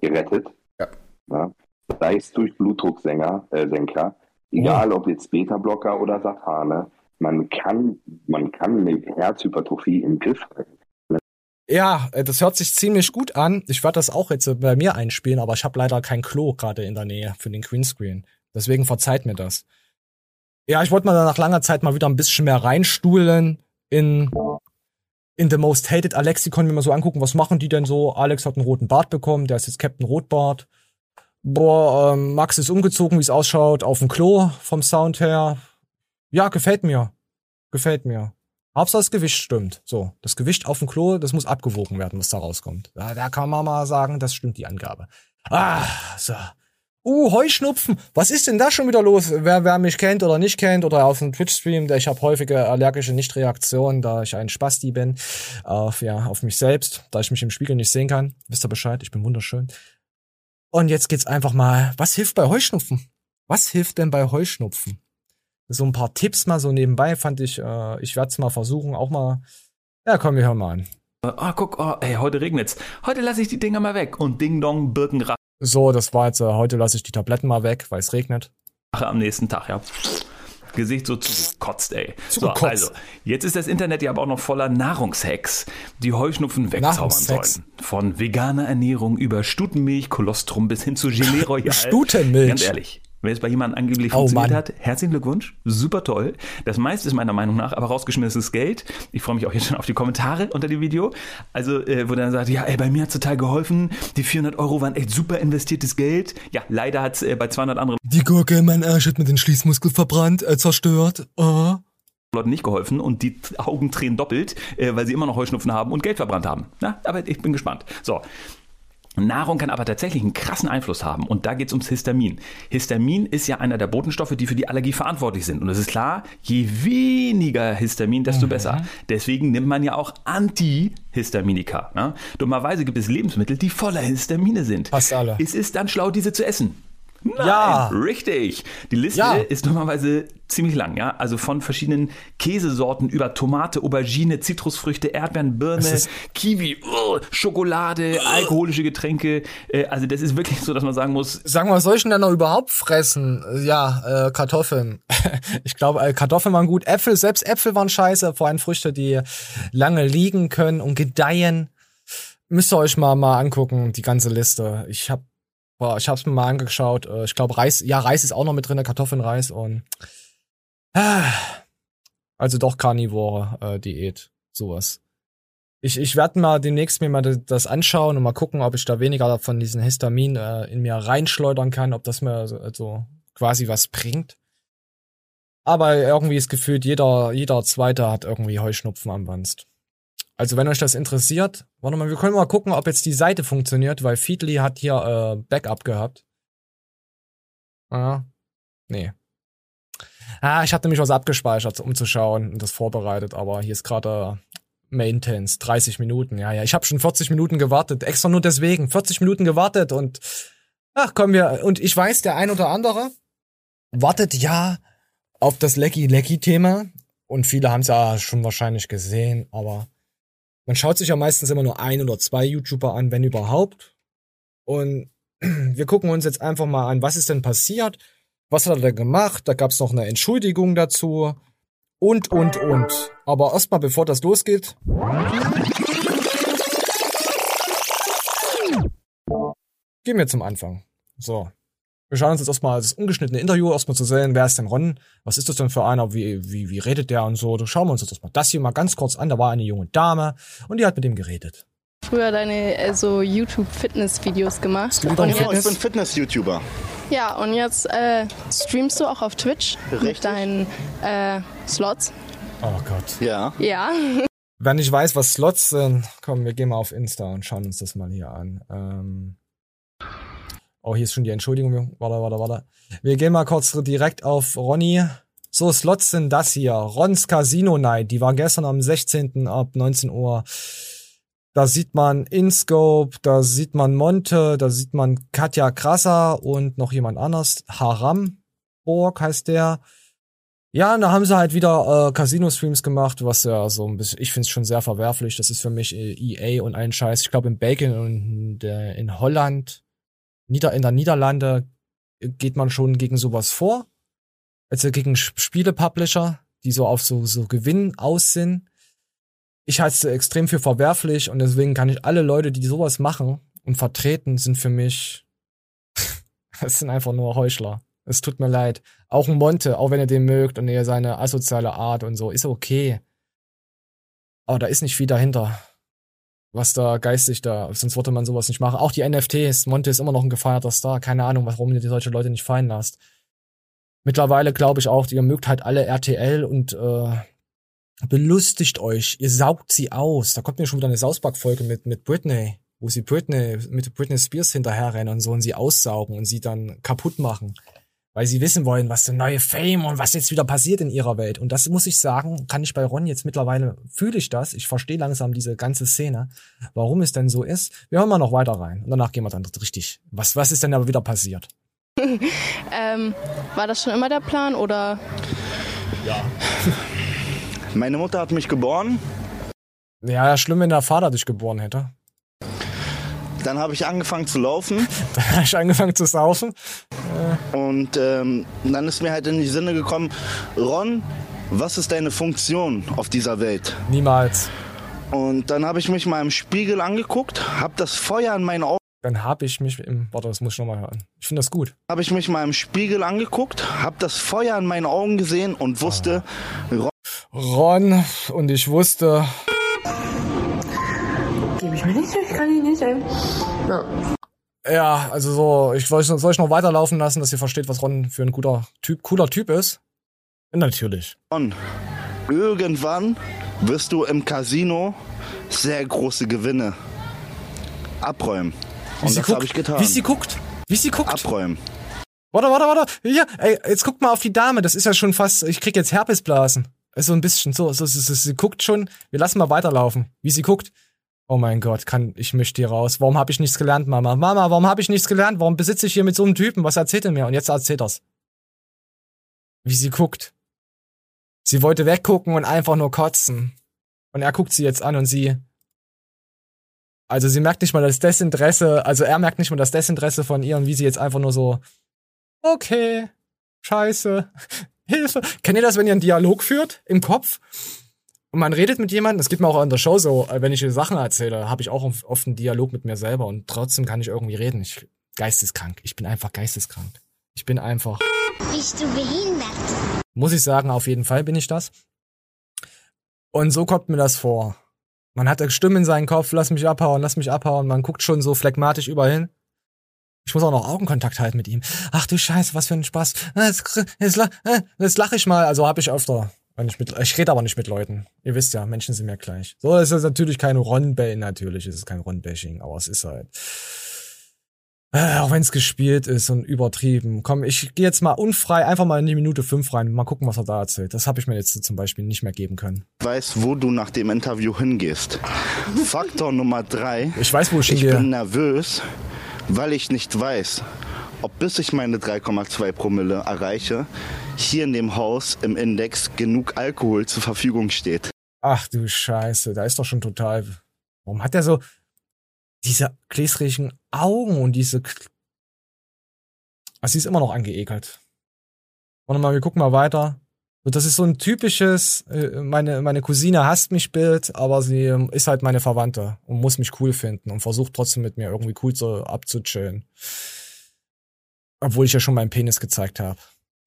[SPEAKER 15] Gerettet. Ja. ja. Sei es durch Blutdrucksenker, äh, Senker, egal ob jetzt Beta-Blocker oder Sathane, man kann, man kann eine Herzhypertrophie im Griff halten.
[SPEAKER 1] Ja, äh, das hört sich ziemlich gut an. Ich werde das auch jetzt bei mir einspielen, aber ich habe leider kein Klo gerade in der Nähe für den Greenscreen. Deswegen verzeiht mir das. Ja, ich wollte mal nach langer Zeit mal wieder ein bisschen mehr reinstuhlen in in The Most Hated Alexikon, wenn wir so angucken, was machen die denn so? Alex hat einen roten Bart bekommen, der ist jetzt Captain Rotbart. Boah, ähm, Max ist umgezogen, wie es ausschaut, auf dem Klo vom Sound her. Ja, gefällt mir. Gefällt mir. Hauptsache das Gewicht stimmt. So, das Gewicht auf dem Klo, das muss abgewogen werden, was da rauskommt. Da, da kann man mal sagen, das stimmt die Angabe. Ah, so. Uh, Heuschnupfen. Was ist denn da schon wieder los? Wer, wer mich kennt oder nicht kennt oder auf dem Twitch-Stream, ich habe häufige allergische Nichtreaktionen, da ich ein Spasti bin, auf, ja, auf mich selbst, da ich mich im Spiegel nicht sehen kann. Wisst ihr Bescheid, ich bin wunderschön. Und jetzt geht's einfach mal, was hilft bei Heuschnupfen? Was hilft denn bei Heuschnupfen? so ein paar Tipps mal so nebenbei fand ich, äh, ich werde es mal versuchen, auch mal. Ja, komm, wir hören mal an.
[SPEAKER 16] Oh, guck, oh, ey, heute regnet's. Heute lasse ich die Dinger mal weg. Und Ding Dong, Birkenrache.
[SPEAKER 1] So, das war jetzt, äh, heute lasse ich die Tabletten mal weg, weil es regnet.
[SPEAKER 16] Am nächsten Tag, ja. Gesicht so zugekotzt, ey. Zugekotzt. So, also, jetzt ist das Internet ja aber auch noch voller Nahrungshacks, die Heuschnupfen wegzaubern sollen. Von veganer Ernährung über Stutenmilch, Kolostrum bis hin zu Gelee Royal.
[SPEAKER 1] Stutenmilch?
[SPEAKER 16] Ganz ehrlich. Wenn es bei jemandem angeblich oh, funktioniert Mann. hat, herzlichen Glückwunsch, super toll. Das meiste ist meiner Meinung nach aber rausgeschmissenes Geld. Ich freue mich auch jetzt schon auf die Kommentare unter dem Video. Also, äh, wo dann sagt, ja, ey, bei mir hat total geholfen. Die 400 Euro waren echt super investiertes Geld. Ja, leider hat es äh, bei 200 anderen...
[SPEAKER 1] Die Gurke in meinen Arsch hat mir den Schließmuskel verbrannt, äh, zerstört. Oh.
[SPEAKER 16] Leuten nicht geholfen und die Augen tränen doppelt, äh, weil sie immer noch Heuschnupfen haben und Geld verbrannt haben. Na, aber ich bin gespannt. So, Nahrung kann aber tatsächlich einen krassen Einfluss haben und da geht es ums Histamin. Histamin ist ja einer der Botenstoffe, die für die Allergie verantwortlich sind. Und es ist klar, je weniger Histamin, desto mhm. besser. Deswegen nimmt man ja auch Antihistaminika. Ne? Dummerweise gibt es Lebensmittel, die voller Histamine sind.
[SPEAKER 1] Fast alle.
[SPEAKER 16] Es ist dann schlau, diese zu essen.
[SPEAKER 1] Nein, ja.
[SPEAKER 16] Richtig. Die Liste ja. ist normalerweise ziemlich lang, ja. Also von verschiedenen Käsesorten über Tomate, Aubergine, Zitrusfrüchte, Erdbeeren, Birne, Kiwi, uh, Schokolade, uh. alkoholische Getränke. Äh, also das ist wirklich so, dass man sagen muss.
[SPEAKER 1] Sagen wir, soll ich denn dann noch überhaupt fressen? Ja, äh, Kartoffeln. ich glaube, äh, Kartoffeln waren gut. Äpfel, selbst Äpfel waren scheiße. Vor allem Früchte, die lange liegen können und gedeihen. Müsst ihr euch mal, mal angucken, die ganze Liste. Ich habe Boah, ich hab's mir mal angeschaut. Äh, ich glaube, Reis, ja, Reis ist auch noch mit drin, Kartoffeln, Reis und also doch Karnivore äh, sowas. Ich, ich werde mal demnächst mir mal das anschauen und mal gucken, ob ich da weniger von diesen Histamin äh, in mir reinschleudern kann, ob das mir so quasi was bringt. Aber irgendwie ist gefühlt, jeder, jeder Zweite hat irgendwie Heuschnupfen am Wanst. Also wenn euch das interessiert, warte mal, wir können mal gucken, ob jetzt die Seite funktioniert, weil Feedly hat hier äh, Backup gehabt. Ah, nee. Ah, ich hatte nämlich was abgespeichert, um zu schauen und das vorbereitet, aber hier ist gerade äh, Maintenance, 30 Minuten. Ja, ja, ich habe schon 40 Minuten gewartet, extra nur deswegen, 40 Minuten gewartet und ach, kommen wir und ich weiß, der ein oder andere wartet ja auf das Lecky Lecky Thema und viele haben es ja schon wahrscheinlich gesehen, aber Man schaut sich ja meistens immer nur ein oder zwei YouTuber an, wenn überhaupt. Und wir gucken uns jetzt einfach mal an, was ist denn passiert? Was hat er denn gemacht? Da gab es noch eine Entschuldigung dazu. Und, und, und. Aber erstmal, bevor das losgeht. Gehen wir zum Anfang. So. Wir schauen uns jetzt erstmal das ungeschnittene Interview erstmal zu sehen, wer ist denn Ron? Was ist das denn für einer? Wie, wie, wie redet der und so? Da schauen wir uns jetzt erstmal das hier mal ganz kurz an. Da war eine junge Dame und die hat mit ihm geredet.
[SPEAKER 17] Früher deine äh, so YouTube-Fitness-Videos gemacht.
[SPEAKER 18] Und ich bin Fitness-YouTuber.
[SPEAKER 17] Ja, und jetzt äh, streamst du auch auf Twitch
[SPEAKER 18] Richtig.
[SPEAKER 17] mit deinen äh, Slots.
[SPEAKER 1] Oh Gott.
[SPEAKER 18] Ja.
[SPEAKER 17] Ja.
[SPEAKER 1] Wer nicht weiß, was Slots sind, komm, wir gehen mal auf Insta und schauen uns das mal hier an. Ähm oh, hier ist schon die Entschuldigung. Warte, warte, warte. Wir gehen mal kurz direkt auf Ronny. So, Slots sind das hier. Rons Casino Night. Die war gestern am 16. ab 19 Uhr. Da sieht man InScope, da sieht man Monte, da sieht man Katja Krasser und noch jemand anders. Haramborg heißt der. Ja, und da haben sie halt wieder äh, Casino-Streams gemacht, was ja so ein bisschen, ich finde es schon sehr verwerflich. Das ist für mich äh, EA und ein Scheiß. Ich glaube in Belgien und der, in Holland, Nieder in der Niederlande geht man schon gegen sowas vor. Also gegen Spiele-Publisher, die so auf so, so Gewinn aus sind. Ich halte es extrem für verwerflich und deswegen kann ich alle Leute, die sowas machen und vertreten, sind für mich, das sind einfach nur Heuchler. Es tut mir leid. Auch ein Monte, auch wenn ihr den mögt und ihr seine asoziale Art und so, ist okay. Aber da ist nicht viel dahinter. Was da geistig da, sonst würde man sowas nicht machen. Auch die NFTs, Monte ist immer noch ein gefeierter Star. Keine Ahnung, warum ihr die solche Leute nicht fallen lasst. Mittlerweile glaube ich auch, ihr mögt halt alle RTL und äh, belustigt euch. Ihr saugt sie aus. Da kommt mir schon wieder eine Sausback-Folge mit, mit Britney, wo sie Britney, mit Britney Spears hinterherrennen und so und sie aussaugen und sie dann kaputt machen. Weil sie wissen wollen, was der neue Fame und was jetzt wieder passiert in ihrer Welt. Und das muss ich sagen, kann ich bei Ron jetzt mittlerweile, fühle ich das. Ich verstehe langsam diese ganze Szene, warum es denn so ist. Wir hören mal noch weiter rein und danach gehen wir dann richtig. Was, was ist denn aber wieder passiert?
[SPEAKER 17] ähm, war das schon immer der Plan oder?
[SPEAKER 18] Ja. Meine Mutter hat mich geboren.
[SPEAKER 1] Ja, schlimm, wenn der Vater dich geboren hätte.
[SPEAKER 18] Dann habe ich angefangen zu laufen.
[SPEAKER 1] Dann habe ich angefangen zu saufen.
[SPEAKER 18] Und ähm, dann ist mir halt in die Sinne gekommen, Ron, was ist deine Funktion auf dieser Welt?
[SPEAKER 1] Niemals.
[SPEAKER 18] Und dann habe ich mich mal im Spiegel angeguckt, habe das Feuer in meinen Augen.
[SPEAKER 1] Dann habe ich mich im. Warte, das muss ich nochmal hören. Ich finde das gut.
[SPEAKER 18] Habe ich mich mal im Spiegel angeguckt, habe das Feuer in meinen Augen gesehen und wusste, Ron,
[SPEAKER 1] Ron und ich wusste.
[SPEAKER 6] Gebe ich mir nicht, ich kann ihn nicht, ey. Ja.
[SPEAKER 1] Ja, also so, ich soll, soll ich noch weiterlaufen lassen, dass ihr versteht, was Ron für ein guter Typ, cooler Typ ist? Natürlich.
[SPEAKER 18] Ron, irgendwann wirst du im Casino sehr große Gewinne abräumen.
[SPEAKER 1] Wie
[SPEAKER 18] Und
[SPEAKER 1] sie
[SPEAKER 18] das
[SPEAKER 1] guckt,
[SPEAKER 18] habe ich getan.
[SPEAKER 1] Wie sie guckt. Wie sie guckt.
[SPEAKER 18] Abräumen.
[SPEAKER 1] Warte, warte, warte. Hier, ey, jetzt guck mal auf die Dame. Das ist ja schon fast, ich krieg jetzt Herpesblasen. Ist so ein bisschen so, so, so, so sie guckt schon. Wir lassen mal weiterlaufen. Wie sie guckt. Oh mein Gott, kann ich möchte hier raus. Warum habe ich nichts gelernt, Mama? Mama, warum habe ich nichts gelernt? Warum besitze ich hier mit so einem Typen? Was erzählt er mir? Und jetzt erzählt er's. Wie sie guckt. Sie wollte weggucken und einfach nur kotzen. Und er guckt sie jetzt an und sie. Also sie merkt nicht mal das Desinteresse, also er merkt nicht mal das Desinteresse von ihr und wie sie jetzt einfach nur so. Okay, scheiße, Hilfe. Kennt ihr das, wenn ihr einen Dialog führt im Kopf? Und man redet mit jemandem, das geht mir auch in der Show so, äh, wenn ich Sachen erzähle, habe ich auch oft einen Dialog mit mir selber und trotzdem kann ich irgendwie reden. Ich geisteskrank. Ich bin einfach geisteskrank. Ich bin einfach.
[SPEAKER 19] Bist du behindert?
[SPEAKER 1] Muss ich sagen, auf jeden Fall bin ich das. Und so kommt mir das vor. Man hat eine Stimme in seinem Kopf, lass mich abhauen, lass mich abhauen. Man guckt schon so phlegmatisch überall hin. Ich muss auch noch Augenkontakt halten mit ihm. Ach du Scheiße, was für ein Spaß. Ah, Jetzt, jetzt, jetzt lache ich mal. Also habe ich öfter. Ich, mit, ich rede aber nicht mit Leuten. Ihr wisst ja, Menschen sind mir gleich. So, das ist natürlich kein Ron-Bashing. Natürlich ist es kein Ron-Bashing, aber es ist halt. Äh, auch wenn es gespielt ist und übertrieben. Komm, ich gehe jetzt mal unfrei einfach mal in die Minute 5 rein. Mal gucken, was er da erzählt. Das habe ich mir jetzt zum Beispiel nicht mehr geben können.
[SPEAKER 18] weiß, wo du nach dem Interview hingehst. Faktor Nummer drei.
[SPEAKER 1] Ich weiß, wo ich
[SPEAKER 18] Ich
[SPEAKER 1] hingehe.
[SPEAKER 18] bin nervös, weil ich nicht weiß, ob bis ich meine 3,2 Promille erreiche, hier in dem Haus im Index genug Alkohol zur Verfügung steht.
[SPEAKER 1] Ach du Scheiße, da ist doch schon total. Warum hat er so diese gläsrigen Augen und diese. Also sie ist immer noch angeekelt. Warte mal, wir gucken mal weiter. Das ist so ein typisches, äh, meine, meine Cousine hasst mich Bild, aber sie ähm, ist halt meine Verwandte und muss mich cool finden und versucht trotzdem mit mir irgendwie cool so abzuchillen. Obwohl ich ja schon meinen Penis gezeigt habe.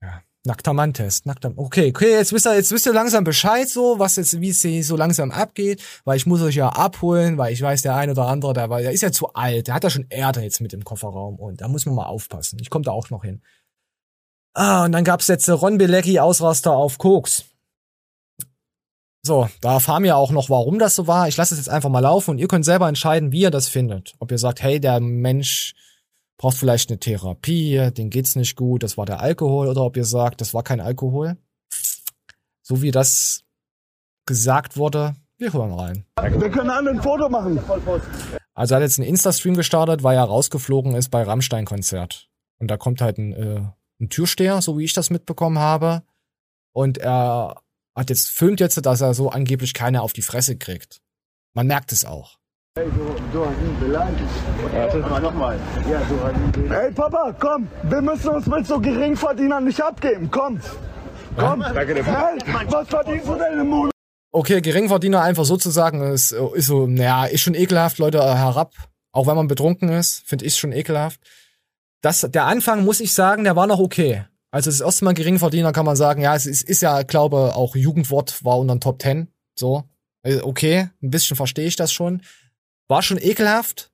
[SPEAKER 1] Ja. Nackter Mann-Test. Nackter Okay, okay, jetzt wisst ihr, jetzt wisst ihr langsam Bescheid so, was jetzt, wie es hier so langsam abgeht, weil ich muss euch ja abholen, weil ich weiß, der eine oder andere, der, war, der ist ja zu alt, der hat ja schon Erde jetzt mit dem Kofferraum und da muss man mal aufpassen. Ich komme da auch noch hin. Ah, und dann gab's jetzt Ron Bilecki Ausraster auf Koks. So, da erfahren wir auch noch, warum das so war. Ich lasse es jetzt einfach mal laufen und ihr könnt selber entscheiden, wie ihr das findet. Ob ihr sagt, hey, der Mensch braucht vielleicht eine Therapie, den geht's nicht gut, das war der Alkohol, oder ob ihr sagt, das war kein Alkohol. So wie das gesagt wurde, wir hören rein.
[SPEAKER 20] Wir können alle ein Foto machen.
[SPEAKER 1] Also er hat jetzt einen Insta-Stream gestartet, weil er rausgeflogen ist bei Rammstein-Konzert. Und da kommt halt ein äh, ein Türsteher, so wie ich das mitbekommen habe. Und er hat jetzt, filmt jetzt, dass er so angeblich keine auf die Fresse kriegt. Man merkt es auch.
[SPEAKER 20] Hey, du, du hast ihn beleidigt. Warte. Aber nochmal. Ja, du hast ihn beleidigt. Hey, Papa, komm. Wir müssen uns mit so Geringverdienern nicht abgeben. Komm. Komm. Ja, danke dir. Hey, was verdienst du denn im Monat?
[SPEAKER 1] Okay, Geringverdiener einfach sozusagen ist, ist so, naja, ist schon ekelhaft, Leute, herab. Auch wenn man betrunken ist, finde ich schon ekelhaft das, der Anfang, muss ich sagen, der war noch okay. Also das erste Mal Geringverdiener kann man sagen, ja, es ist, ist ja, glaube auch Jugendwort war unter den Top Ten. So, äh, okay, ein bisschen verstehe ich das schon. War schon ekelhaft,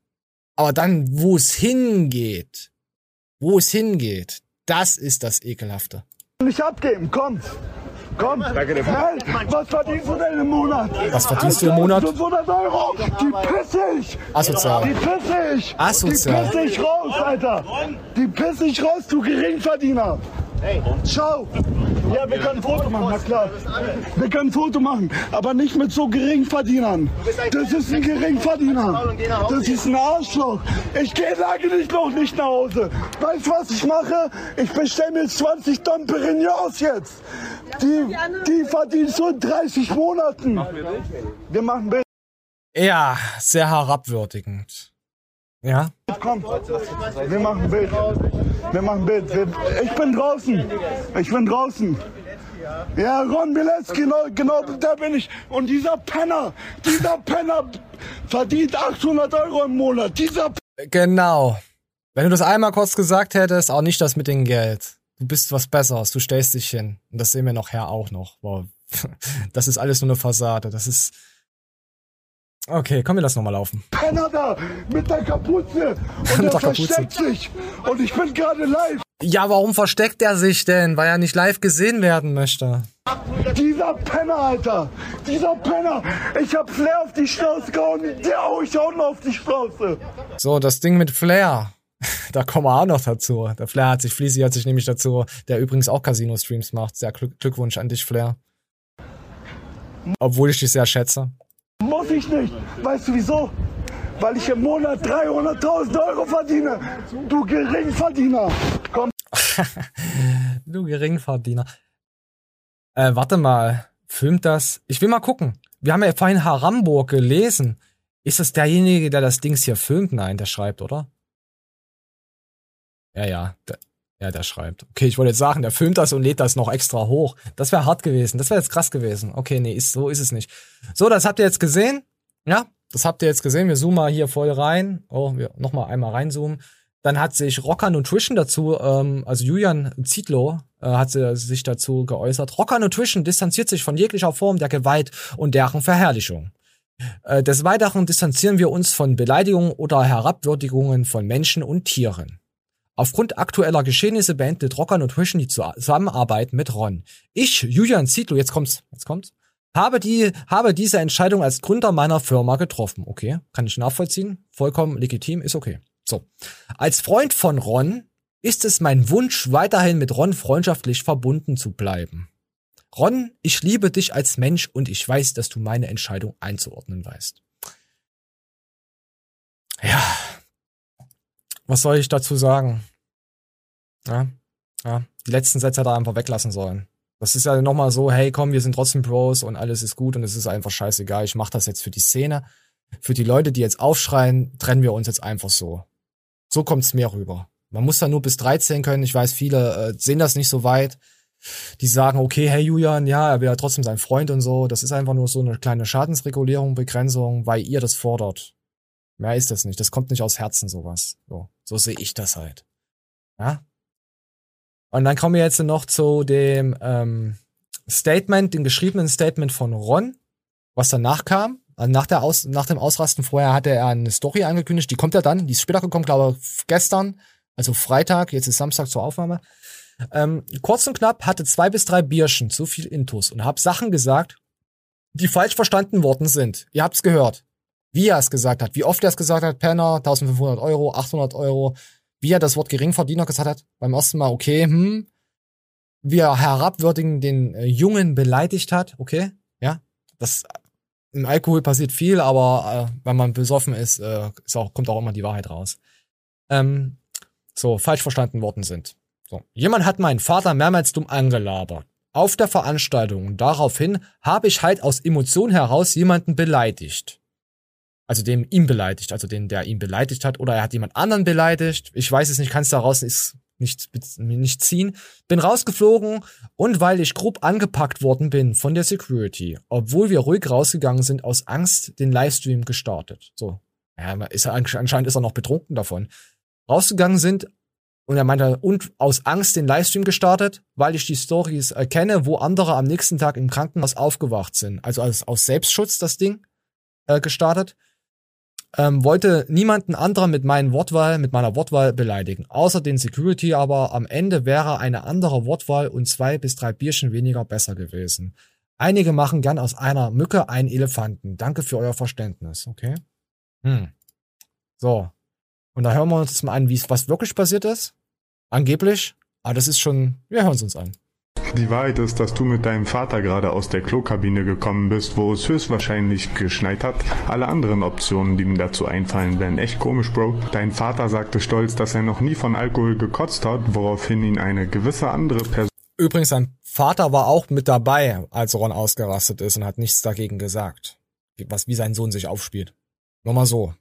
[SPEAKER 1] aber dann, wo es hingeht, wo es hingeht, das ist das Ekelhafte.
[SPEAKER 20] Nicht abgeben, kommt. Komm, Danke dir. Hey, was verdienst du denn im Monat?
[SPEAKER 1] Was verdienst du im Monat?
[SPEAKER 20] 500 Euro. Die pisse ich.
[SPEAKER 1] Asozial.
[SPEAKER 20] Die pisse ich.
[SPEAKER 1] Asozial.
[SPEAKER 20] Die pisse ich raus, Alter. Die pisse ich raus, du Geringverdiener. Ciao. Ja, wir können ein Foto machen, na klar. Wir können ein Foto machen, aber nicht mit so Geringverdienern. Das ist ein Geringverdiener. Das ist ein Arschloch. Ich gehe lange nicht noch nicht nach Hause. Weißt du, was ich mache? Ich bestelle mir 20 Tonnen Perignos jetzt. Die, die verdienst du in 30 Monaten. Wir machen Bild.
[SPEAKER 1] Ja, sehr herabwürdigend. Ja?
[SPEAKER 20] Komm, wir machen Bild. Wir machen Bild. Ich bin draußen. Ich bin draußen. Ja, Ron Bilecki, genau, genau da bin ich. Und dieser Penner, dieser Penner verdient 800 Euro im Monat. Dieser
[SPEAKER 1] Genau. Wenn du das einmal kurz gesagt hättest, auch nicht das mit dem Geld. Du bist was Besseres, du stellst dich hin. Und das sehen wir nachher auch noch. Wow. Das ist alles nur eine Fassade. Das ist, Okay, komm, wir lassen nochmal laufen.
[SPEAKER 20] Penner da mit der Kapuze und
[SPEAKER 1] Mit
[SPEAKER 20] der versteckt sich und ich bin gerade live.
[SPEAKER 1] Ja, warum versteckt er sich denn? Weil er nicht live gesehen werden möchte.
[SPEAKER 20] Dieser Penner, Alter, dieser Penner. Ich hab Flair auf die Schnauze gehauen, der hau ich auch noch auf die Schnauze.
[SPEAKER 1] So, das Ding mit Flair. Da kommen wir auch noch dazu. Der Flair hat sich, Fleasy hat sich nämlich dazu, der übrigens auch Casino-Streams macht. Sehr Glück, Glückwunsch an dich, Flair. Obwohl ich dich sehr schätze.
[SPEAKER 20] Muss ich nicht. Weißt du wieso? Weil ich im Monat 300.000 Euro verdiene. Du Geringverdiener. Komm.
[SPEAKER 1] Du Geringverdiener. Äh, warte mal. Filmt das? Ich will mal gucken. Wir haben ja vorhin Haramburg gelesen. Ist das derjenige, der das Dings hier filmt? Nein, der schreibt, oder? Ja, ja. Ja, der schreibt. Okay, ich wollte jetzt sagen, der filmt das und lädt das noch extra hoch. Das wäre hart gewesen. Das wäre jetzt krass gewesen. Okay, nee, ist, so ist es nicht. So, das habt ihr jetzt gesehen. Ja, das habt ihr jetzt gesehen. Wir zoomen mal hier voll rein. Oh, wir nochmal einmal reinzoomen. Dann hat sich Rocker Nutrition dazu, ähm, also Julian Zietlow, äh, hat sich dazu geäußert. Rocker Nutrition distanziert sich von jeglicher Form der Gewalt und deren Verherrlichung. Äh, des Weiteren distanzieren wir uns von Beleidigungen oder Herabwürdigungen von Menschen und Tieren. Aufgrund aktueller Geschehnisse beendet Rocker Nutrition die Zusammenarbeit mit Ron. Ich, Julian Zietlow, jetzt kommt's, jetzt kommt's, habe die, habe diese Entscheidung als Gründer meiner Firma getroffen. Okay, kann ich nachvollziehen, vollkommen legitim, ist okay. So. Als Freund von Ron ist es mein Wunsch, weiterhin mit Ron freundschaftlich verbunden zu bleiben. Ron, ich liebe dich als Mensch und ich weiß, dass du meine Entscheidung einzuordnen weißt. Ja. Was soll ich dazu sagen? Ja, ja. Die letzten Sätze hätte er einfach weglassen sollen. Das ist ja nochmal so, hey, komm, wir sind trotzdem Bros und alles ist gut und es ist einfach scheißegal. Ich mach das jetzt für die Szene. Für die Leute, die jetzt aufschreien, trennen wir uns jetzt einfach so. So kommt's mir rüber. Man muss da nur bis 13 können. Ich weiß, viele äh, sehen das nicht so weit. Die sagen, okay, hey Julian, ja, er ja trotzdem sein Freund und so. Das ist einfach nur so eine kleine Schadensregulierung, Begrenzung, weil ihr das fordert. Mehr ist das nicht. Das kommt nicht aus Herzen, sowas. So, so sehe ich das halt. Ja? Und dann kommen wir jetzt noch zu dem ähm, Statement, dem geschriebenen Statement von Ron, was danach kam. Also nach, der Aus, nach dem Ausrasten vorher hatte er eine Story angekündigt, die kommt ja dann, die ist später gekommen, glaube ich, gestern, also Freitag, jetzt ist Samstag zur Aufnahme. Ähm, kurz und knapp hatte zwei bis drei Bierchen, zu viel Intus und hab Sachen gesagt, die falsch verstanden worden sind. Ihr habt's gehört. Wie er es gesagt hat, wie oft er es gesagt hat, Penner, 1500 Euro, 800 Euro, wie er das Wort Geringverdiener gesagt hat, beim ersten Mal, okay, hm, wie er herabwürdigen den äh, Jungen beleidigt hat, okay, ja, das im Alkohol passiert viel, aber äh, wenn man besoffen ist, äh, ist auch, kommt auch immer die Wahrheit raus. Ähm, so, falsch verstanden worden sind. So. Jemand hat meinen Vater mehrmals dumm angelabert. Auf der Veranstaltung. Und daraufhin habe ich halt aus Emotionen heraus jemanden beleidigt also dem ihm beleidigt, also den, der ihn beleidigt hat, oder er hat jemand anderen beleidigt. Ich weiß es nicht, kann es daraus ist nicht, nicht ziehen. Bin rausgeflogen und weil ich grob angepackt worden bin von der Security, obwohl wir ruhig rausgegangen sind, aus Angst den Livestream gestartet. So. Ja, ist er, anscheinend ist er noch betrunken davon. Rausgegangen sind und er meinte, und aus Angst den Livestream gestartet, weil ich die Stories erkenne, wo andere am nächsten Tag im Krankenhaus aufgewacht sind. Also aus, aus Selbstschutz das Ding äh, gestartet ähm, wollte niemanden anderen mit meinen Wortwahl, mit meiner Wortwahl beleidigen. Außer den Security, aber am Ende wäre eine andere Wortwahl und zwei bis drei Bierchen weniger besser gewesen. Einige machen gern aus einer Mücke einen Elefanten. Danke für euer Verständnis, okay? Hm. So. Und da hören wir uns mal an, wie es was wirklich passiert ist. Angeblich. Aber das ist schon, wir hören es uns an.
[SPEAKER 21] Die Wahrheit ist, dass du mit deinem Vater gerade aus der Klokabine gekommen bist, wo es höchstwahrscheinlich geschneit hat. Alle anderen Optionen, die mir dazu einfallen, wären echt komisch, Bro. Dein Vater sagte stolz, dass er noch nie von Alkohol gekotzt hat, woraufhin ihn eine gewisse andere Person
[SPEAKER 1] Übrigens, sein Vater war auch mit dabei, als Ron ausgerastet ist und hat nichts dagegen gesagt. Was, wie sein Sohn sich aufspielt. Nur mal so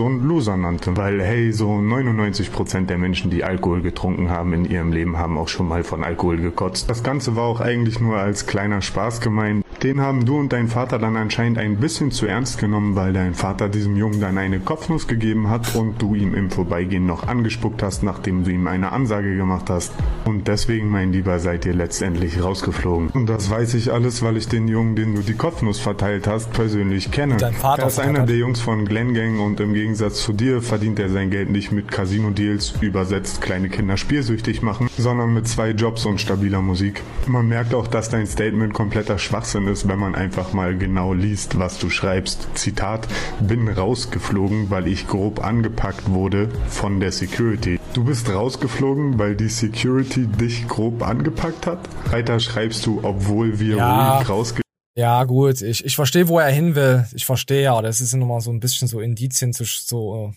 [SPEAKER 21] so ein Loser nannte, weil hey, so 99% der Menschen, die Alkohol getrunken haben in ihrem Leben, haben auch schon mal von Alkohol gekotzt. Das Ganze war auch eigentlich nur als kleiner Spaß gemeint. Den haben du und dein Vater dann anscheinend ein bisschen zu ernst genommen, weil dein Vater diesem Jungen dann eine Kopfnuss gegeben hat und du ihm im Vorbeigehen noch angespuckt hast, nachdem du ihm eine Ansage gemacht hast. Und deswegen, mein Lieber, seid ihr letztendlich rausgeflogen. Und das weiß ich alles, weil ich den Jungen, den du die Kopfnuss verteilt hast, persönlich kenne. Dein Vater er ist einer der Jungs von Glen Gang und im Gegensatz zu dir verdient er sein Geld nicht mit Casino-Deals, übersetzt kleine Kinder spielsüchtig machen, sondern mit zwei Jobs und stabiler Musik. Man merkt auch, dass dein Statement kompletter Schwachsinn ist, wenn man einfach mal genau liest, was du schreibst. Zitat, bin rausgeflogen, weil ich grob angepackt wurde von der Security. Du bist rausgeflogen, weil die Security dich grob angepackt hat? Weiter schreibst du, obwohl wir
[SPEAKER 1] ja.
[SPEAKER 21] ruhig rausge
[SPEAKER 1] ja, gut, ich, ich verstehe, wo er hin will. Ich verstehe ja, das ist nochmal so ein bisschen so Indizien zu so äh,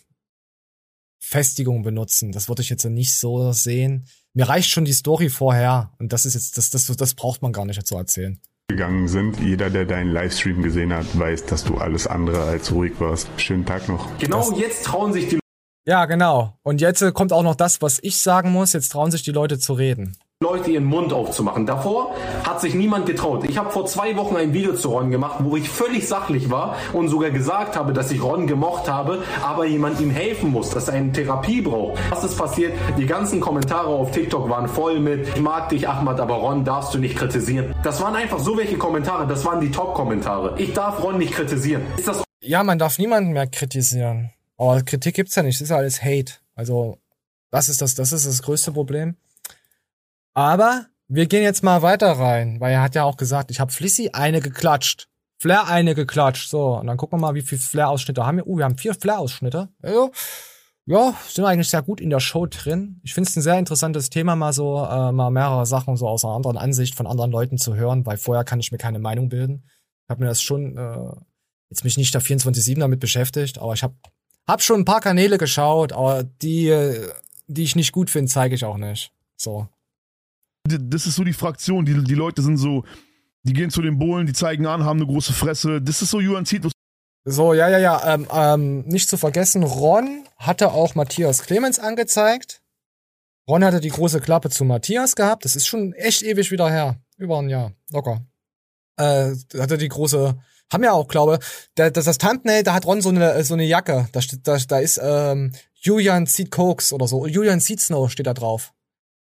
[SPEAKER 1] Festigung benutzen. Das würde ich jetzt nicht so sehen. Mir reicht schon die Story vorher und das ist jetzt, das, das, das braucht man gar nicht zu erzählen.
[SPEAKER 21] Gegangen sind. Jeder, der deinen Livestream gesehen hat, weiß, dass du alles andere als ruhig warst. Schönen Tag noch.
[SPEAKER 22] Genau das jetzt trauen sich die
[SPEAKER 1] Ja, genau. Und jetzt äh, kommt auch noch das, was ich sagen muss. Jetzt trauen sich die Leute zu reden.
[SPEAKER 22] Leute ihren Mund aufzumachen. Davor hat sich niemand getraut. Ich habe vor zwei Wochen ein Video zu Ron gemacht, wo ich völlig sachlich war und sogar gesagt habe, dass ich Ron gemocht habe, aber jemand ihm helfen muss, dass er eine Therapie braucht. Was ist passiert? Die ganzen Kommentare auf TikTok waren voll mit Ich mag dich, Ahmad, aber Ron darfst du nicht kritisieren. Das waren einfach so welche Kommentare, das waren die Top-Kommentare. Ich darf Ron nicht kritisieren. Ist das
[SPEAKER 1] ja, man darf niemanden mehr kritisieren. Aber Kritik gibt's ja nicht, das ist alles Hate. Also, das ist das, das ist das größte Problem. Aber wir gehen jetzt mal weiter rein, weil er hat ja auch gesagt, ich habe Flissy eine geklatscht. Flair eine geklatscht. So, und dann gucken wir mal, wie viele Flair-Ausschnitte haben wir. Uh, wir haben vier Flair-Ausschnitte. Also, ja, sind eigentlich sehr gut in der Show drin. Ich finde es ein sehr interessantes Thema, mal so, äh, mal mehrere Sachen so aus einer anderen Ansicht von anderen Leuten zu hören, weil vorher kann ich mir keine Meinung bilden. Ich habe mir das schon, äh, jetzt mich nicht da 24-7 damit beschäftigt, aber ich habe hab schon ein paar Kanäle geschaut, aber die, die ich nicht gut finde, zeige ich auch nicht. So.
[SPEAKER 23] Das ist so die Fraktion. Die, die Leute sind so, die gehen zu den Bullen, die zeigen an, haben eine große Fresse. Das ist so Juan Zietlow.
[SPEAKER 1] So, ja, ja, ja. Ähm, ähm, nicht zu vergessen, Ron hatte auch Matthias Clemens angezeigt. Ron hatte die große Klappe zu Matthias gehabt. Das ist schon echt ewig wieder her. Über ein Jahr. Locker. Äh, hatte die große, haben ja auch, glaube, da, das, das Thumbnail, da hat Ron so eine, so eine Jacke. Da, steht, da, da ist ähm, Julian zieht Koks oder so. Julian zieht Snow steht da drauf.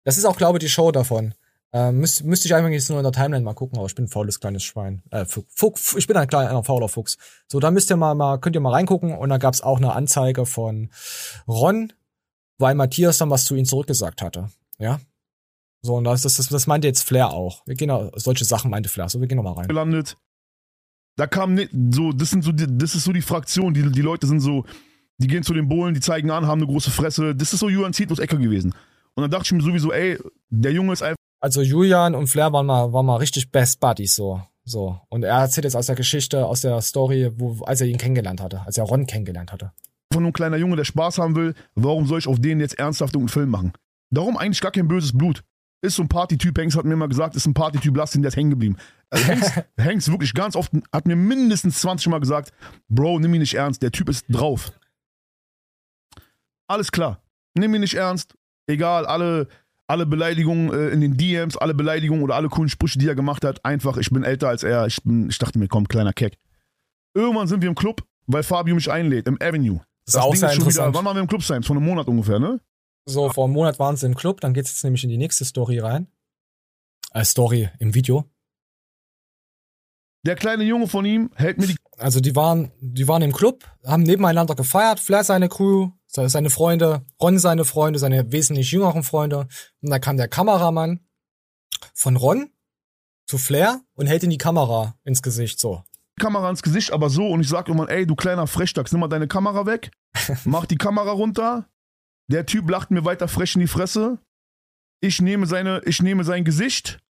[SPEAKER 1] Das ist auch, glaube ich, die Show davon. Ähm, müsste müsste ich eigentlich nur in der Timeline mal gucken, aber ich bin ein faules kleines Schwein. Äh, Fuchs, ich bin ein kleiner fauler Fuchs. So, da müsst ihr mal, mal könnt ihr mal reingucken und da gab's auch eine Anzeige von Ron, weil Matthias dann was zu ihm zurückgesagt hatte. Ja. So, und das, das, das, das meinte jetzt Flair auch. Wir gehen auch, solche Sachen meinte Flair. So, wir gehen noch mal rein.
[SPEAKER 23] Gelandet. Da kam nicht, so, das sind so, die, das ist so die Fraktion. Die, die Leute sind so, die gehen zu den Bullen, die zeigen an, haben eine große Fresse. Das ist so Julian Zietlos Ecke gewesen. Und dann dachte ich mir sowieso, ey, der Junge ist einfach
[SPEAKER 1] also Julian und Flair waren mal, waren mal richtig Best Buddies so. So. Und er erzählt jetzt aus der Geschichte, aus der Story, wo, als er ihn kennengelernt hatte, als er Ron kennengelernt hatte.
[SPEAKER 23] Von einem kleiner Junge, der Spaß haben will, warum soll ich auf den jetzt ernsthaft einen Film machen? Darum eigentlich gar kein böses Blut. Ist so ein Partytyp, Hanks hat mir immer gesagt, ist ein Partytyp, lass ihn, der ist hängen geblieben. Also Hanks, Hanks wirklich ganz oft, hat mir mindestens 20 Mal gesagt, Bro, nimm ihn nicht ernst, der Typ ist drauf. Alles klar, nimm ihn nicht ernst, egal, alle, alle Beleidigungen äh, in den DMs, alle Beleidigungen oder alle coolen Sprüche, die er gemacht hat, einfach, ich bin älter als er, ich, bin, ich dachte mir, komm, kleiner Keck. Irgendwann sind wir im Club, weil Fabio mich einlädt, im Avenue.
[SPEAKER 1] Das ist auch sehr
[SPEAKER 23] ist schon
[SPEAKER 1] interessant.
[SPEAKER 23] wieder, wann waren wir im Club sein? Vor einem Monat ungefähr, ne?
[SPEAKER 1] So, vor einem Monat waren sie im Club, dann geht's jetzt nämlich in die nächste Story rein. Äh, Story im Video.
[SPEAKER 23] Der kleine Junge von ihm hält mir die.
[SPEAKER 1] Also die waren, die waren im Club, haben nebeneinander gefeiert, Flair seine Crew, seine Freunde, Ron seine Freunde, seine wesentlich jüngeren Freunde. Und dann kam der Kameramann von Ron zu Flair und hält ihm die Kamera ins Gesicht, so.
[SPEAKER 23] Kamera ins Gesicht, aber so und ich sag immer, ey, du kleiner Frechdachs, nimm mal deine Kamera weg, mach die Kamera runter. Der Typ lacht mir weiter frech in die Fresse. Ich nehme seine, ich nehme sein Gesicht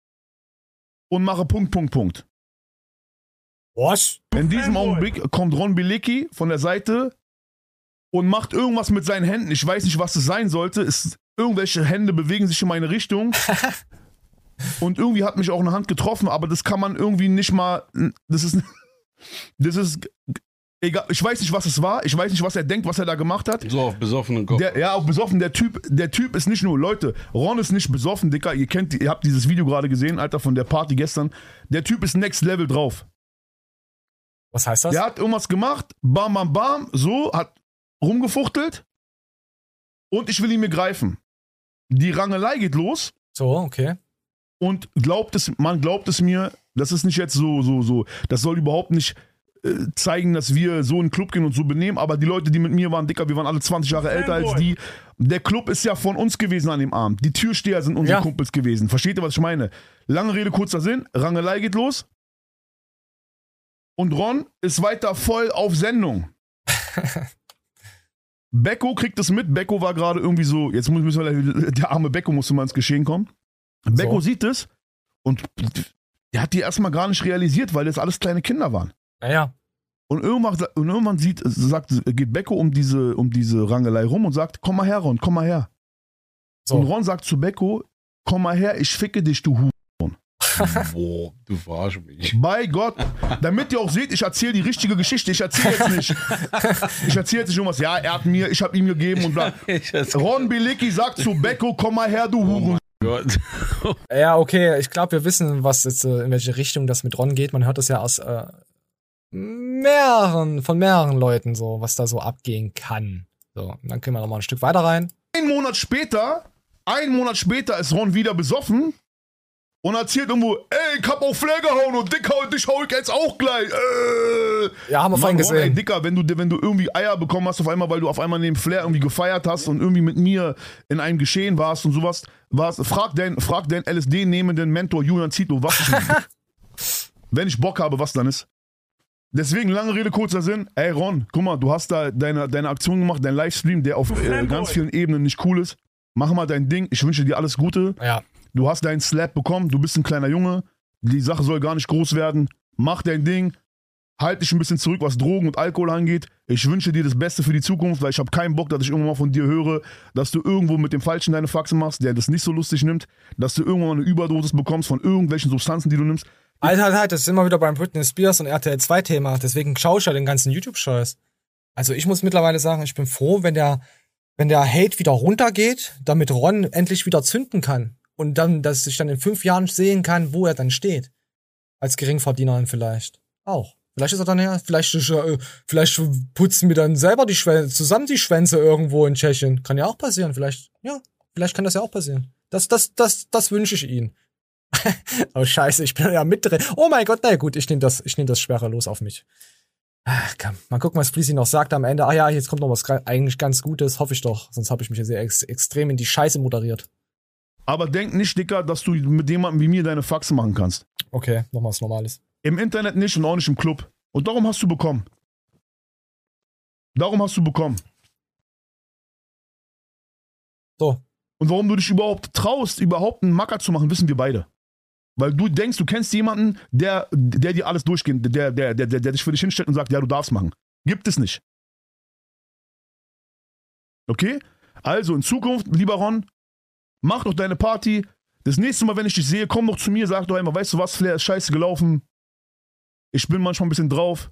[SPEAKER 23] und mache Punkt, Punkt, Punkt.
[SPEAKER 1] Was?
[SPEAKER 23] In diesem Augenblick kommt Ron Bilecki von der Seite und macht irgendwas mit seinen Händen. Ich weiß nicht, was es sein sollte. Es, irgendwelche Hände bewegen sich in meine Richtung. und irgendwie hat mich auch eine Hand getroffen, aber das kann man irgendwie nicht mal. Das ist. Das ist. Egal, ich weiß nicht, was es war. Ich weiß nicht, was er denkt, was er da gemacht hat.
[SPEAKER 24] So auf besoffenen Kopf.
[SPEAKER 23] Der, ja, auf besoffen. Der Typ, der Typ ist nicht nur, Leute, Ron ist nicht besoffen, Dicker. Ihr kennt, ihr habt dieses Video gerade gesehen, Alter, von der Party gestern. Der Typ ist next level drauf.
[SPEAKER 1] Was heißt das?
[SPEAKER 23] Der hat irgendwas gemacht, bam, bam, bam, so, hat rumgefuchtelt und ich will ihn mir greifen. Die Rangelei geht los.
[SPEAKER 1] So, okay.
[SPEAKER 23] Und glaubt es, man glaubt es mir, das ist nicht jetzt so, so, so, das soll überhaupt nicht äh, zeigen, dass wir so in den Club gehen und so benehmen, aber die Leute, die mit mir waren, Dicker, wir waren alle 20 Jahre älter als die. Der Club ist ja von uns gewesen an dem Abend. Die Türsteher sind unsere
[SPEAKER 1] Ja.
[SPEAKER 23] Kumpels gewesen. Versteht ihr, was ich meine? Lange Rede, kurzer Sinn. Rangelei geht los. Und Ron ist weiter voll auf Sendung. Becco kriegt es mit. Becco war gerade irgendwie so, jetzt muss- müssen wir, der arme Becco musste mal ins Geschehen kommen. Becco sieht es und der hat die erstmal gar nicht realisiert, weil das alles kleine Kinder waren.
[SPEAKER 1] Naja.
[SPEAKER 23] Und irgendwann, und irgendwann sieht, sagt, geht Becco um diese, um diese Rangelei rum und sagt, komm mal her, Ron, komm mal her. Und Ron sagt zu Becco, komm mal her, ich ficke dich, du.
[SPEAKER 24] Boah, du verarsch mich.
[SPEAKER 23] Bei Gott, damit ihr auch seht, ich erzähle die richtige Geschichte. Ich erzähle jetzt nicht. Ich erzähle jetzt nicht irgendwas. Ja, er hat mir, ich habe ihm gegeben und bla. Ron Bilecki sagt zu Becco, komm mal her, du Huren.
[SPEAKER 1] Ja, okay, ich glaube, wir wissen, was jetzt, äh, in welche Richtung das mit Ron geht. Man hört das ja aus äh, mehreren, von mehreren Leuten so, was da so abgehen kann. So, dann können wir noch mal ein Stück weiter rein.
[SPEAKER 23] Ein Monat später, ein Monat später ist Ron wieder besoffen und erzählt irgendwo, ey, ich hab auf Flair gehauen und Dicker und dich hau ich jetzt auch gleich. Äh.
[SPEAKER 1] Ja, haben wir vorhin gesehen.
[SPEAKER 23] Ey, Dicker, wenn du, wenn du irgendwie Eier bekommen hast auf einmal, weil du auf einmal neben Flair irgendwie gefeiert hast und irgendwie mit mir in einem Geschehen warst und sowas, warst, frag deinen frag dein LSD-nehmenden Mentor Julian Zito, was ich, wenn ich Bock habe, was dann ist. Deswegen, lange Rede, kurzer Sinn. Ey, Ron, guck mal, du hast da deine, deine Aktion gemacht, dein Livestream, der auf äh, ganz vielen Ebenen nicht cool ist. Mach mal dein Ding. Ich wünsche dir alles Gute.
[SPEAKER 1] Ja.
[SPEAKER 23] Du hast deinen Slap bekommen. Du bist ein kleiner Junge. Die Sache soll gar nicht groß werden. Mach dein Ding. halt dich ein bisschen zurück, was Drogen und Alkohol angeht. Ich wünsche dir das Beste für die Zukunft, weil ich habe keinen Bock, dass ich irgendwann mal von dir höre, dass du irgendwo mit dem Falschen deine Faxe machst, der das nicht so lustig nimmt, dass du irgendwann mal eine Überdosis bekommst von irgendwelchen Substanzen, die du nimmst.
[SPEAKER 1] Alter, halt, halt, das ist immer wieder beim Britney Spears und RTL 2 Thema. Deswegen schaue ich ja den ganzen YouTube-Scheiß. Also ich muss mittlerweile sagen, ich bin froh, wenn der, wenn der Hate wieder runtergeht, damit Ron endlich wieder zünden kann. Und dann, dass ich dann in fünf Jahren sehen kann, wo er dann steht. Als Geringverdienerin vielleicht. Auch. Vielleicht ist er dann ja, vielleicht, äh, vielleicht putzen wir dann selber die Schwänze, zusammen die Schwänze irgendwo in Tschechien. Kann ja auch passieren. Vielleicht, ja, vielleicht kann das ja auch passieren. Das, das, das, das wünsche ich Ihnen. oh Scheiße, ich bin ja mit drin. Oh mein Gott, na gut, ich nehme das, ich nehme das schwere los auf mich. Ach, komm, mal gucken, was Fleecy noch sagt am Ende. Ah ja, jetzt kommt noch was eigentlich ganz Gutes, hoffe ich doch. Sonst habe ich mich ja sehr ex extrem in die Scheiße moderiert.
[SPEAKER 23] Aber denk nicht, Dicker, dass du mit jemandem wie mir deine Faxe machen kannst.
[SPEAKER 1] Okay, noch was Normales.
[SPEAKER 23] Im Internet nicht und auch nicht im Club. Und darum hast du bekommen. Darum hast du bekommen.
[SPEAKER 1] So.
[SPEAKER 23] Und warum du dich überhaupt traust, überhaupt einen Macker zu machen, wissen wir beide. Weil du denkst, du kennst jemanden, der, der dir alles durchgeht, der, der, der, der, der dich für dich hinstellt und sagt, ja, du darfst machen. Gibt es nicht. Okay? Also in Zukunft, lieber Ron, mach doch deine Party. Das nächste Mal, wenn ich dich sehe, komm doch zu mir, sag doch einmal, weißt du was, Flair ist scheiße gelaufen. Ich bin manchmal ein bisschen drauf.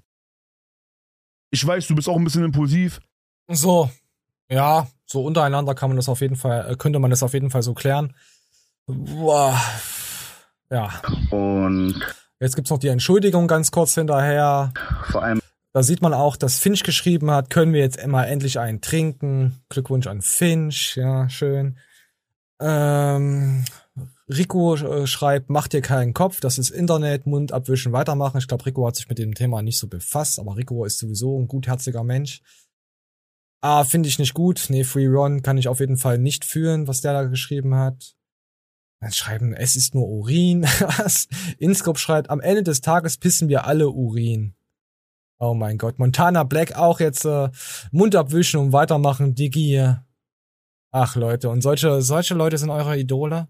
[SPEAKER 23] Ich weiß, du bist auch ein bisschen impulsiv.
[SPEAKER 1] So, ja, so untereinander kann man das auf jeden Fall, äh, könnte man das auf jeden Fall so klären. Boah. Ja.
[SPEAKER 15] Und
[SPEAKER 1] jetzt gibt's noch die Entschuldigung ganz kurz hinterher.
[SPEAKER 15] Vor allem.
[SPEAKER 1] Da sieht man auch, dass Finch geschrieben hat, können wir jetzt immer endlich einen trinken. Glückwunsch an Finch, ja, schön. Ähm, Rico äh, schreibt, mach dir keinen Kopf, das ist Internet, Mund abwischen, weitermachen. Ich glaube, Rico hat sich mit dem Thema nicht so befasst, aber Rico ist sowieso ein gutherziger Mensch. Ah, finde ich nicht gut. Nee, Free Ron kann ich auf jeden Fall nicht fühlen, was der da geschrieben hat. Dann schreiben, es ist nur Urin. Inscope schreibt, am Ende des Tages pissen wir alle Urin. Oh mein Gott. Montana Black auch jetzt äh, Mund abwischen und weitermachen. Digi. Ach Leute, und solche, solche Leute sind eure Idole?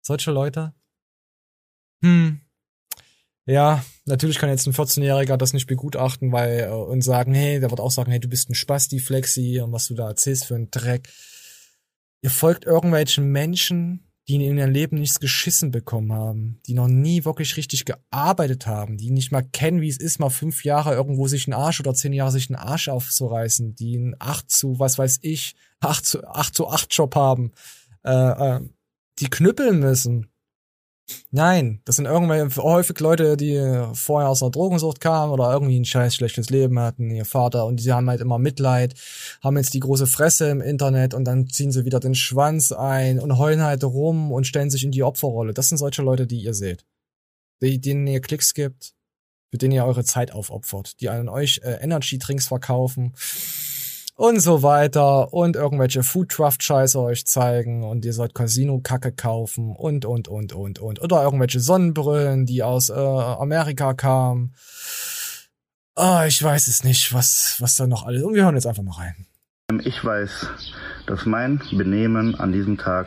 [SPEAKER 1] Solche Leute? Hm. Ja, natürlich kann jetzt ein 14-Jähriger das nicht begutachten, weil äh, und sagen, hey, der wird auch sagen, hey, du bist ein Spasti, Flexi und was du da erzählst für einen Dreck. Ihr folgt irgendwelchen Menschen, die in ihrem Leben nichts geschissen bekommen haben, die noch nie wirklich richtig gearbeitet haben, die nicht mal kennen, wie es ist, mal fünf Jahre irgendwo sich einen Arsch oder zehn Jahre sich einen Arsch aufzureißen, die einen acht zu, was weiß ich, acht zu acht zu acht Job haben, äh, äh, die knüppeln müssen. Nein, das sind irgendwelche häufig Leute, die vorher aus einer Drogensucht kamen oder irgendwie ein scheiß schlechtes Leben hatten, ihr Vater, und die haben halt immer Mitleid, haben jetzt die große Fresse im Internet und dann ziehen sie wieder den Schwanz ein und heulen halt rum und stellen sich in die Opferrolle. Das sind solche Leute, die ihr seht. Die, denen ihr Klicks gibt, für denen ihr eure Zeit aufopfert, die an euch äh, Energy-Drinks verkaufen und so weiter und irgendwelche Foodcraft-Scheiße euch zeigen und ihr sollt Casino-Kacke kaufen und, und, und, und, und. Oder irgendwelche Sonnenbrillen, die aus äh, Amerika kamen. Ah, ich weiß es nicht, was, was da noch alles. Und wir hören jetzt einfach mal rein.
[SPEAKER 15] Ich weiß, dass mein Benehmen an diesem Tag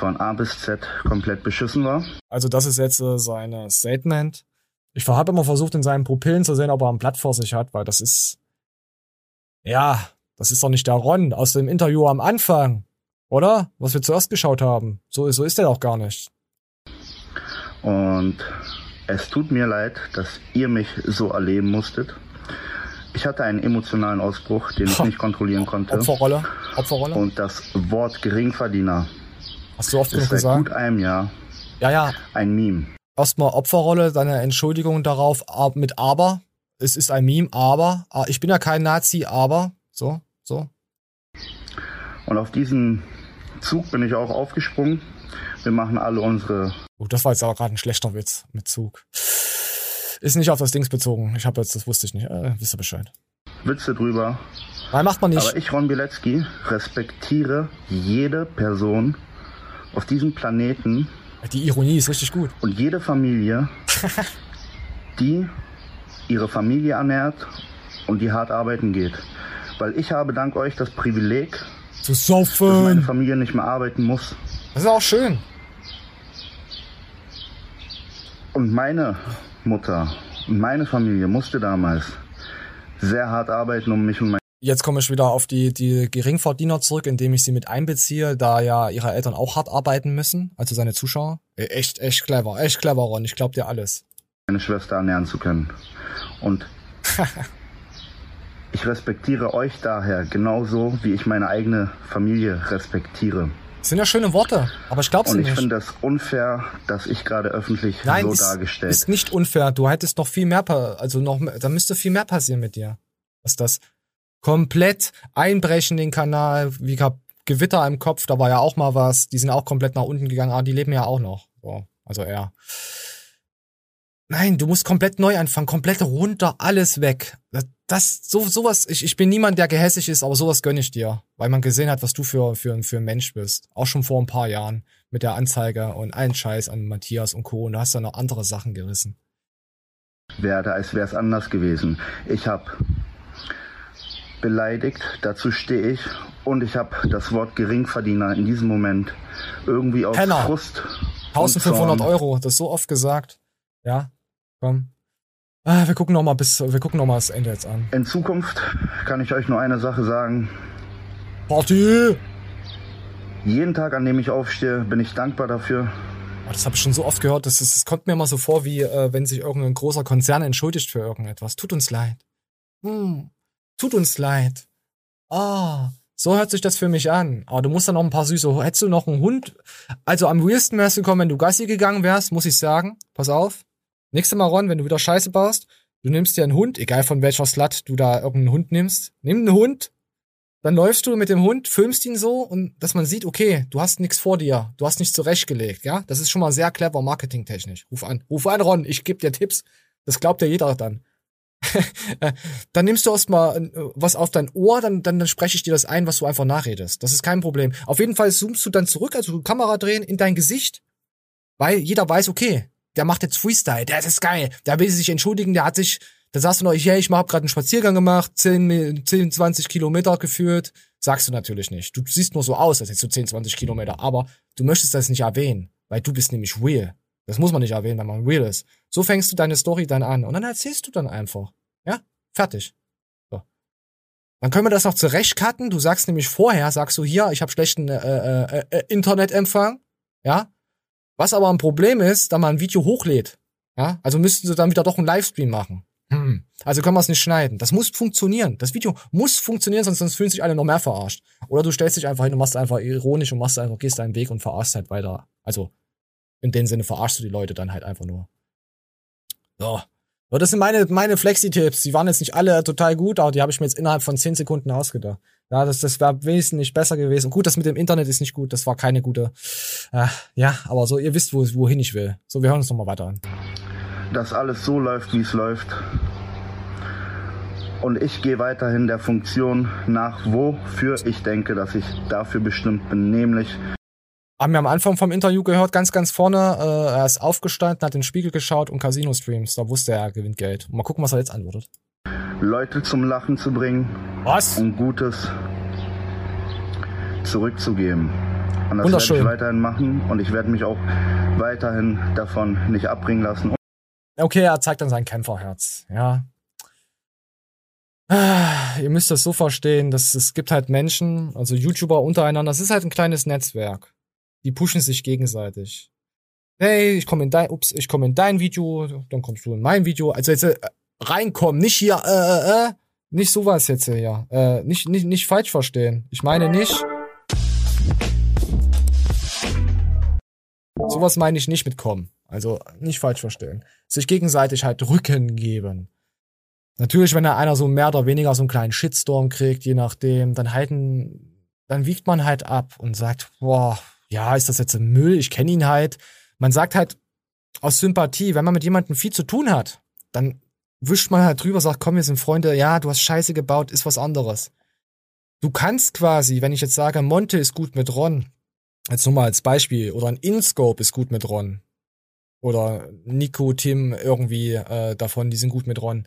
[SPEAKER 15] von A bis Z komplett beschissen war.
[SPEAKER 1] Also das ist jetzt äh, seine Statement. Ich habe immer versucht, in seinen Pupillen zu sehen, ob er ein Blatt vor sich hat, weil das ist ja, das ist doch nicht der Ron aus dem Interview am Anfang, oder? Was wir zuerst geschaut haben. So, so ist der auch gar nicht.
[SPEAKER 15] Und es tut mir leid, dass ihr mich so erleben musstet. Ich hatte einen emotionalen Ausbruch, den ich nicht kontrollieren konnte.
[SPEAKER 1] Opferrolle. Opferrolle.
[SPEAKER 15] Und das Wort Geringverdiener
[SPEAKER 1] Hast du oft
[SPEAKER 15] ist
[SPEAKER 1] genug
[SPEAKER 15] seit
[SPEAKER 1] gesagt?
[SPEAKER 15] gut einem Jahr
[SPEAKER 1] Ja, ja.
[SPEAKER 15] ein Meme.
[SPEAKER 1] Erstmal Opferrolle, deine Entschuldigung darauf mit aber. Es ist ein Meme, aber. Ah, Ich bin ja kein Nazi, aber. So, so.
[SPEAKER 15] Und auf diesen Zug bin ich auch aufgesprungen. Wir machen alle unsere
[SPEAKER 1] Oh, das war jetzt aber gerade ein schlechter Witz mit Zug. Ist nicht auf das Dings bezogen. Ich habe jetzt, das wusste ich nicht. Äh, wisst ihr Bescheid.
[SPEAKER 15] Witze drüber.
[SPEAKER 1] Nein, macht man nicht.
[SPEAKER 15] Aber ich, Ron Bilecki, respektiere jede Person auf diesem Planeten.
[SPEAKER 1] Die Ironie ist richtig gut.
[SPEAKER 15] Und jede Familie, die ihre Familie ernährt und die hart arbeiten geht. Weil ich habe dank euch das Privileg,
[SPEAKER 1] zu
[SPEAKER 15] dass meine
[SPEAKER 1] saufen.
[SPEAKER 15] Familie nicht mehr arbeiten muss.
[SPEAKER 1] Das ist auch schön.
[SPEAKER 15] Und meine Mutter
[SPEAKER 9] Und meine Familie musste damals sehr hart arbeiten, um mich und mein
[SPEAKER 1] Jetzt komme ich wieder auf die, die Geringverdiener zurück, indem ich sie mit einbeziehe, da ja ihre Eltern auch hart arbeiten müssen, also seine Zuschauer. Äh, Echt, echt clever, echt clever, Ron. Ich glaub dir alles.
[SPEAKER 9] meine Schwester ernähren zu können. Und ich respektiere euch daher genauso, wie ich meine eigene Familie respektiere.
[SPEAKER 1] Das sind ja schöne Worte, aber ich glaub's
[SPEAKER 9] Und
[SPEAKER 1] dir
[SPEAKER 9] ich
[SPEAKER 1] nicht.
[SPEAKER 9] finde es unfair, dass ich gerade öffentlich
[SPEAKER 1] Nein,
[SPEAKER 9] so
[SPEAKER 1] ist,
[SPEAKER 9] dargestellt
[SPEAKER 1] ist nicht unfair. Du hättest noch viel mehr, also noch, da müsste viel mehr passieren mit dir. Was das komplett einbrechen den Kanal, wie gab Gewitter im Kopf, da war ja auch mal was. Die sind auch komplett nach unten gegangen, aber die leben ja auch noch. So, also er. Nein, du musst komplett neu anfangen, komplett runter, alles weg. Das, so sowas. Ich, ich bin niemand, der gehässig ist, aber sowas gönn ich dir, weil man gesehen hat, was du für für für ein Mensch bist. Auch schon vor ein paar Jahren mit der Anzeige und allen Scheiß an Matthias und Co. Und du hast dann noch andere Sachen gerissen.
[SPEAKER 9] werde, als wäre es anders gewesen. Ich habe beleidigt, dazu stehe ich. Und ich habe das Wort Geringverdiener in diesem Moment irgendwie aus
[SPEAKER 1] Penner.
[SPEAKER 9] Frust. und
[SPEAKER 1] 1500
[SPEAKER 9] Zorn
[SPEAKER 1] Euro, das ist so oft gesagt. Ja, komm. Ah, wir gucken noch mal bis, wir gucken noch mal das Ende jetzt an.
[SPEAKER 9] In Zukunft kann ich euch nur eine Sache sagen.
[SPEAKER 1] Party!
[SPEAKER 9] Jeden Tag, an dem ich aufstehe, bin ich dankbar dafür.
[SPEAKER 1] Oh, das habe ich schon so oft gehört. Das, ist, das kommt mir immer so vor, wie äh, wenn sich irgendein großer Konzern entschuldigt für irgendetwas. Tut uns leid. Hm, tut uns leid. Ah, so hört sich das für mich an. Aber du musst dann noch ein paar süße. Hättest du noch einen Hund? Also am realsten wärst du gekommen, wenn du Gassi gegangen wärst, muss ich sagen. Pass auf. Nächstes Mal, Ron, wenn du wieder Scheiße baust, du nimmst dir einen Hund, egal von welcher Slut du da irgendeinen Hund nimmst. Nimm einen Hund, dann läufst du mit dem Hund, filmst ihn so und dass man sieht, okay, du hast nichts vor dir, du hast nichts zurechtgelegt, ja? Das ist schon mal sehr clever marketingtechnisch. Ruf an, ruf an, Ron, ich gebe dir Tipps. Das glaubt ja jeder dann. Dann nimmst du erstmal äh, was auf dein Ohr, dann, dann, dann spreche ich dir das ein, was du einfach nachredest. Das ist kein Problem. Auf jeden Fall zoomst du dann zurück, also Kamera drehen in dein Gesicht, weil jeder weiß, okay, der macht jetzt Freestyle, der ist geil, der will sich entschuldigen, der hat sich, da sagst du noch, hey, ich hab gerade einen Spaziergang gemacht, 10, 10, 20 Kilometer geführt. Sagst du natürlich nicht. Du siehst nur so aus, als hättest du 10, 20 Kilometer, aber du möchtest das nicht erwähnen, weil du bist nämlich real. Das muss man nicht erwähnen, wenn man real ist. So fängst du deine Story dann an und dann erzählst du dann einfach. Ja, fertig. So. Dann können wir das noch zurechtcutten. Du sagst nämlich vorher, sagst du hier, ich habe schlechten äh, äh, äh, Internetempfang. Ja. Was aber ein Problem ist, da man ein Video hochlädt. Ja. Also müssten sie dann wieder doch einen Livestream machen. Hm. Also können wir es nicht schneiden. Das muss funktionieren. Das Video muss funktionieren, sonst, sonst fühlen sich alle noch mehr verarscht. Oder du stellst dich einfach hin und machst einfach ironisch und machst einfach, gehst deinen Weg und verarschst halt weiter. Also in dem Sinne verarschst du die Leute dann halt einfach nur. So. So, das sind meine, meine Flexi-Tipps. Die waren jetzt nicht alle total gut, aber die habe ich mir jetzt innerhalb von 10 Sekunden ausgedacht. Ja, das, das wäre wesentlich besser gewesen. Gut, das mit dem Internet ist nicht gut. Das war keine gute. Äh, ja, aber so, ihr wisst, wo, wohin ich will. So, wir hören uns nochmal weiter an.
[SPEAKER 9] dass alles so läuft, wie es läuft. Und ich gehe weiterhin der Funktion nach, wofür ich denke, dass ich dafür bestimmt bin, nämlich
[SPEAKER 1] Haben wir am Anfang vom Interview gehört, ganz, ganz vorne, äh, er ist aufgestanden, hat in den Spiegel geschaut und Casino-Streams. Da wusste er, er gewinnt Geld. Mal gucken, was er jetzt antwortet.
[SPEAKER 9] Leute zum Lachen zu bringen
[SPEAKER 1] Was?
[SPEAKER 9] und Gutes zurückzugeben. Und das werde ich weiterhin machen und ich werde mich auch weiterhin davon nicht abbringen lassen.
[SPEAKER 1] Okay, er zeigt dann sein Kämpferherz, ja. Ah, Ihr müsst das so verstehen, dass es gibt halt Menschen, also YouTuber untereinander, es ist halt ein kleines Netzwerk. Die pushen sich gegenseitig. Hey, ich komme in dein, ups, ich komme in dein Video, dann kommst du in mein Video. Also jetzt äh, reinkommen, nicht hier, äh, äh, äh, nicht sowas jetzt hier. Äh, nicht, nicht, nicht falsch verstehen. Ich meine nicht. Sowas meine ich nicht mit kommen. Also nicht falsch verstehen. Sich gegenseitig halt Rücken geben. Natürlich, wenn da einer so mehr oder weniger so einen kleinen Shitstorm kriegt, je nachdem, dann halten, dann wiegt man halt ab und sagt, boah, ja, ist das jetzt ein Müll? Ich kenne ihn halt. Man sagt halt aus Sympathie, wenn man mit jemandem viel zu tun hat, dann wischt man halt drüber, sagt, komm, wir sind Freunde, ja, du hast Scheiße gebaut, ist was anderes. Du kannst quasi, wenn ich jetzt sage, Monte ist gut mit Ron, jetzt nur mal als Beispiel, oder ein InScope ist gut mit Ron, oder Nico, Tim irgendwie äh, davon, die sind gut mit Ron.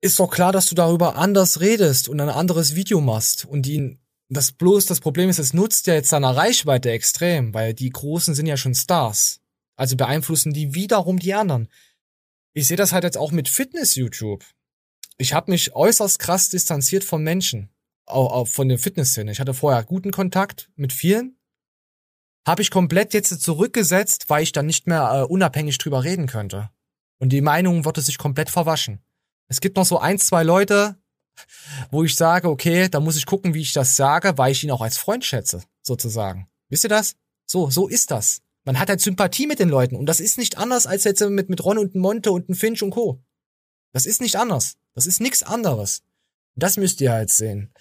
[SPEAKER 1] Ist doch klar, dass du darüber anders redest und ein anderes Video machst und ihn das bloß das Problem ist, es nutzt ja jetzt seiner Reichweite extrem, weil die Großen sind ja schon Stars. Also beeinflussen die wiederum die anderen. ich sehe das halt jetzt auch mit Fitness-YouTube. Ich habe mich äußerst krass distanziert von Menschen, auch, auch von der Fitnessszene. Ich hatte vorher guten Kontakt mit vielen, habe ich komplett jetzt zurückgesetzt, weil ich dann nicht mehr äh, unabhängig drüber reden könnte. Und die Meinung wurde sich komplett verwaschen. Es gibt noch so ein, zwei Leute, wo ich sage, okay, da muss ich gucken, wie ich das sage, weil ich ihn auch als Freund schätze, sozusagen. Wisst ihr das? So, so ist das. Man hat halt Sympathie mit den Leuten und das ist nicht anders als jetzt mit, mit Ron und Monte und Finch und Co. Das ist nicht anders. Das ist nichts anderes. Das müsst ihr halt sehen.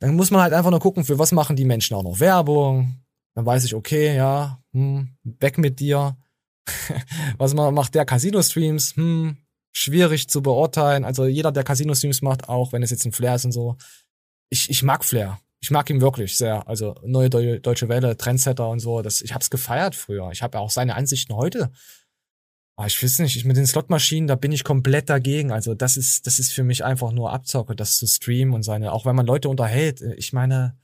[SPEAKER 1] Dann muss man halt einfach nur gucken, für was machen die Menschen auch noch Werbung. Dann weiß ich, okay, ja, hm, weg mit dir. was macht der Casino-Streams? Hm, schwierig zu beurteilen. Also jeder, der Casino-Streams macht, auch wenn es jetzt ein Flair ist und so. Ich, ich mag Flair. Ich mag ihn wirklich sehr. Also neue Deutsche Welle, Trendsetter und so. Das, ich hab's gefeiert früher. Ich habe ja auch seine Ansichten heute. Aber ich weiß nicht, ich, mit den Slotmaschinen, da bin ich komplett dagegen. Also das ist, das ist für mich einfach nur Abzocke, das zu streamen und seine, auch wenn man Leute unterhält. Ich meine,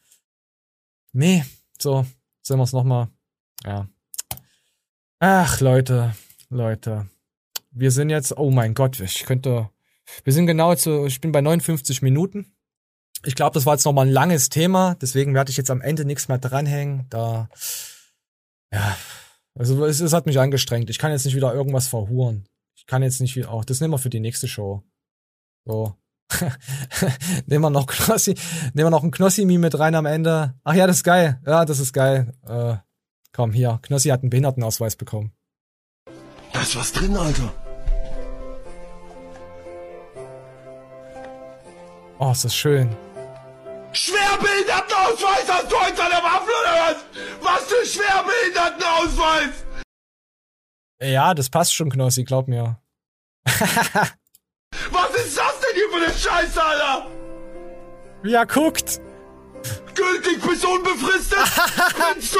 [SPEAKER 1] nee, so, sehen wir es nochmal. Ja. Ach, Leute, Leute. Wir sind jetzt, oh mein Gott, ich könnte, wir sind genau zu, ich bin bei 59 Minuten. Ich glaube, das war jetzt nochmal ein langes Thema, deswegen werde ich jetzt am Ende nichts mehr dranhängen. Da, ja, also es, es hat mich angestrengt. Ich kann jetzt nicht wieder irgendwas verhuren. Ich kann jetzt nicht, auch das nehmen wir für die nächste Show. So. nehmen wir noch Knossi, nehmen wir noch ein Knossi-Meme mit rein am Ende. Ach ja, das ist geil. Ja, das ist geil. Äh, komm, hier. Knossi hat einen Behindertenausweis bekommen.
[SPEAKER 20] Da ist was drin, Alter.
[SPEAKER 1] Oh, ist das schön.
[SPEAKER 20] Schwerbehindertenausweis hast du unter der Waffe oder was? Was für Schwerbehindertenausweis?
[SPEAKER 1] Ja, das passt schon, Knossi, glaub mir.
[SPEAKER 20] was ist das denn hier für eine Scheiße, Alter?
[SPEAKER 1] Er guckt.
[SPEAKER 20] Gültig bis unbefristet? du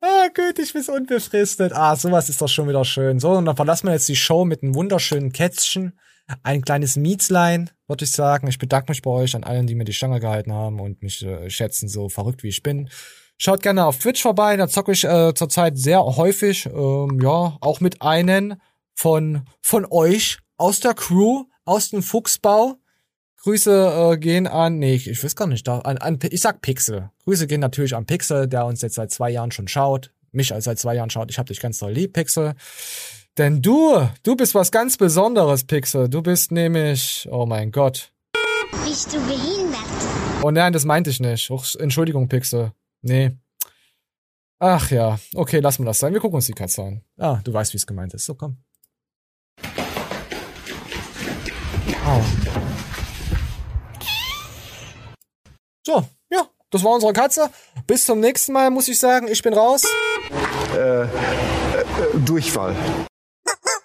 [SPEAKER 1] Ah, gültig bis unbefristet. Ah, sowas ist doch schon wieder schön. So, und dann verlassen wir jetzt die Show mit einem wunderschönen Kätzchen. Ein kleines Mietslein, würde ich sagen. Ich bedanke mich bei euch an allen, die mir die Stange gehalten haben und mich äh, schätzen, so verrückt wie ich bin. Schaut gerne auf Twitch vorbei, da zocke ich äh, zurzeit sehr häufig. Ähm, ja, auch mit einem von, von euch aus der Crew, aus dem Fuchsbau. Grüße äh, gehen an, nee, ich, ich weiß gar nicht, da, an, an, ich sag Pixel. Grüße gehen natürlich an Pixel, der uns jetzt seit zwei Jahren schon schaut. Mich als seit zwei Jahren schaut. Ich hab dich ganz doll lieb, Pixel. Denn du, du bist was ganz Besonderes, Pixel. Du bist nämlich, oh mein Gott.
[SPEAKER 19] Bist du behindert?
[SPEAKER 1] Oh nein, das meinte ich nicht. Och, Entschuldigung, Pixel. Nee. Ach ja, okay, lassen wir das sein. Wir gucken uns die Katze an. Ah, du weißt, wie es gemeint ist. So, komm. Oh. So, ja, das war unsere Katze. Bis zum nächsten Mal, muss ich sagen. Ich bin raus.
[SPEAKER 25] Äh, äh Durchfall. Oh!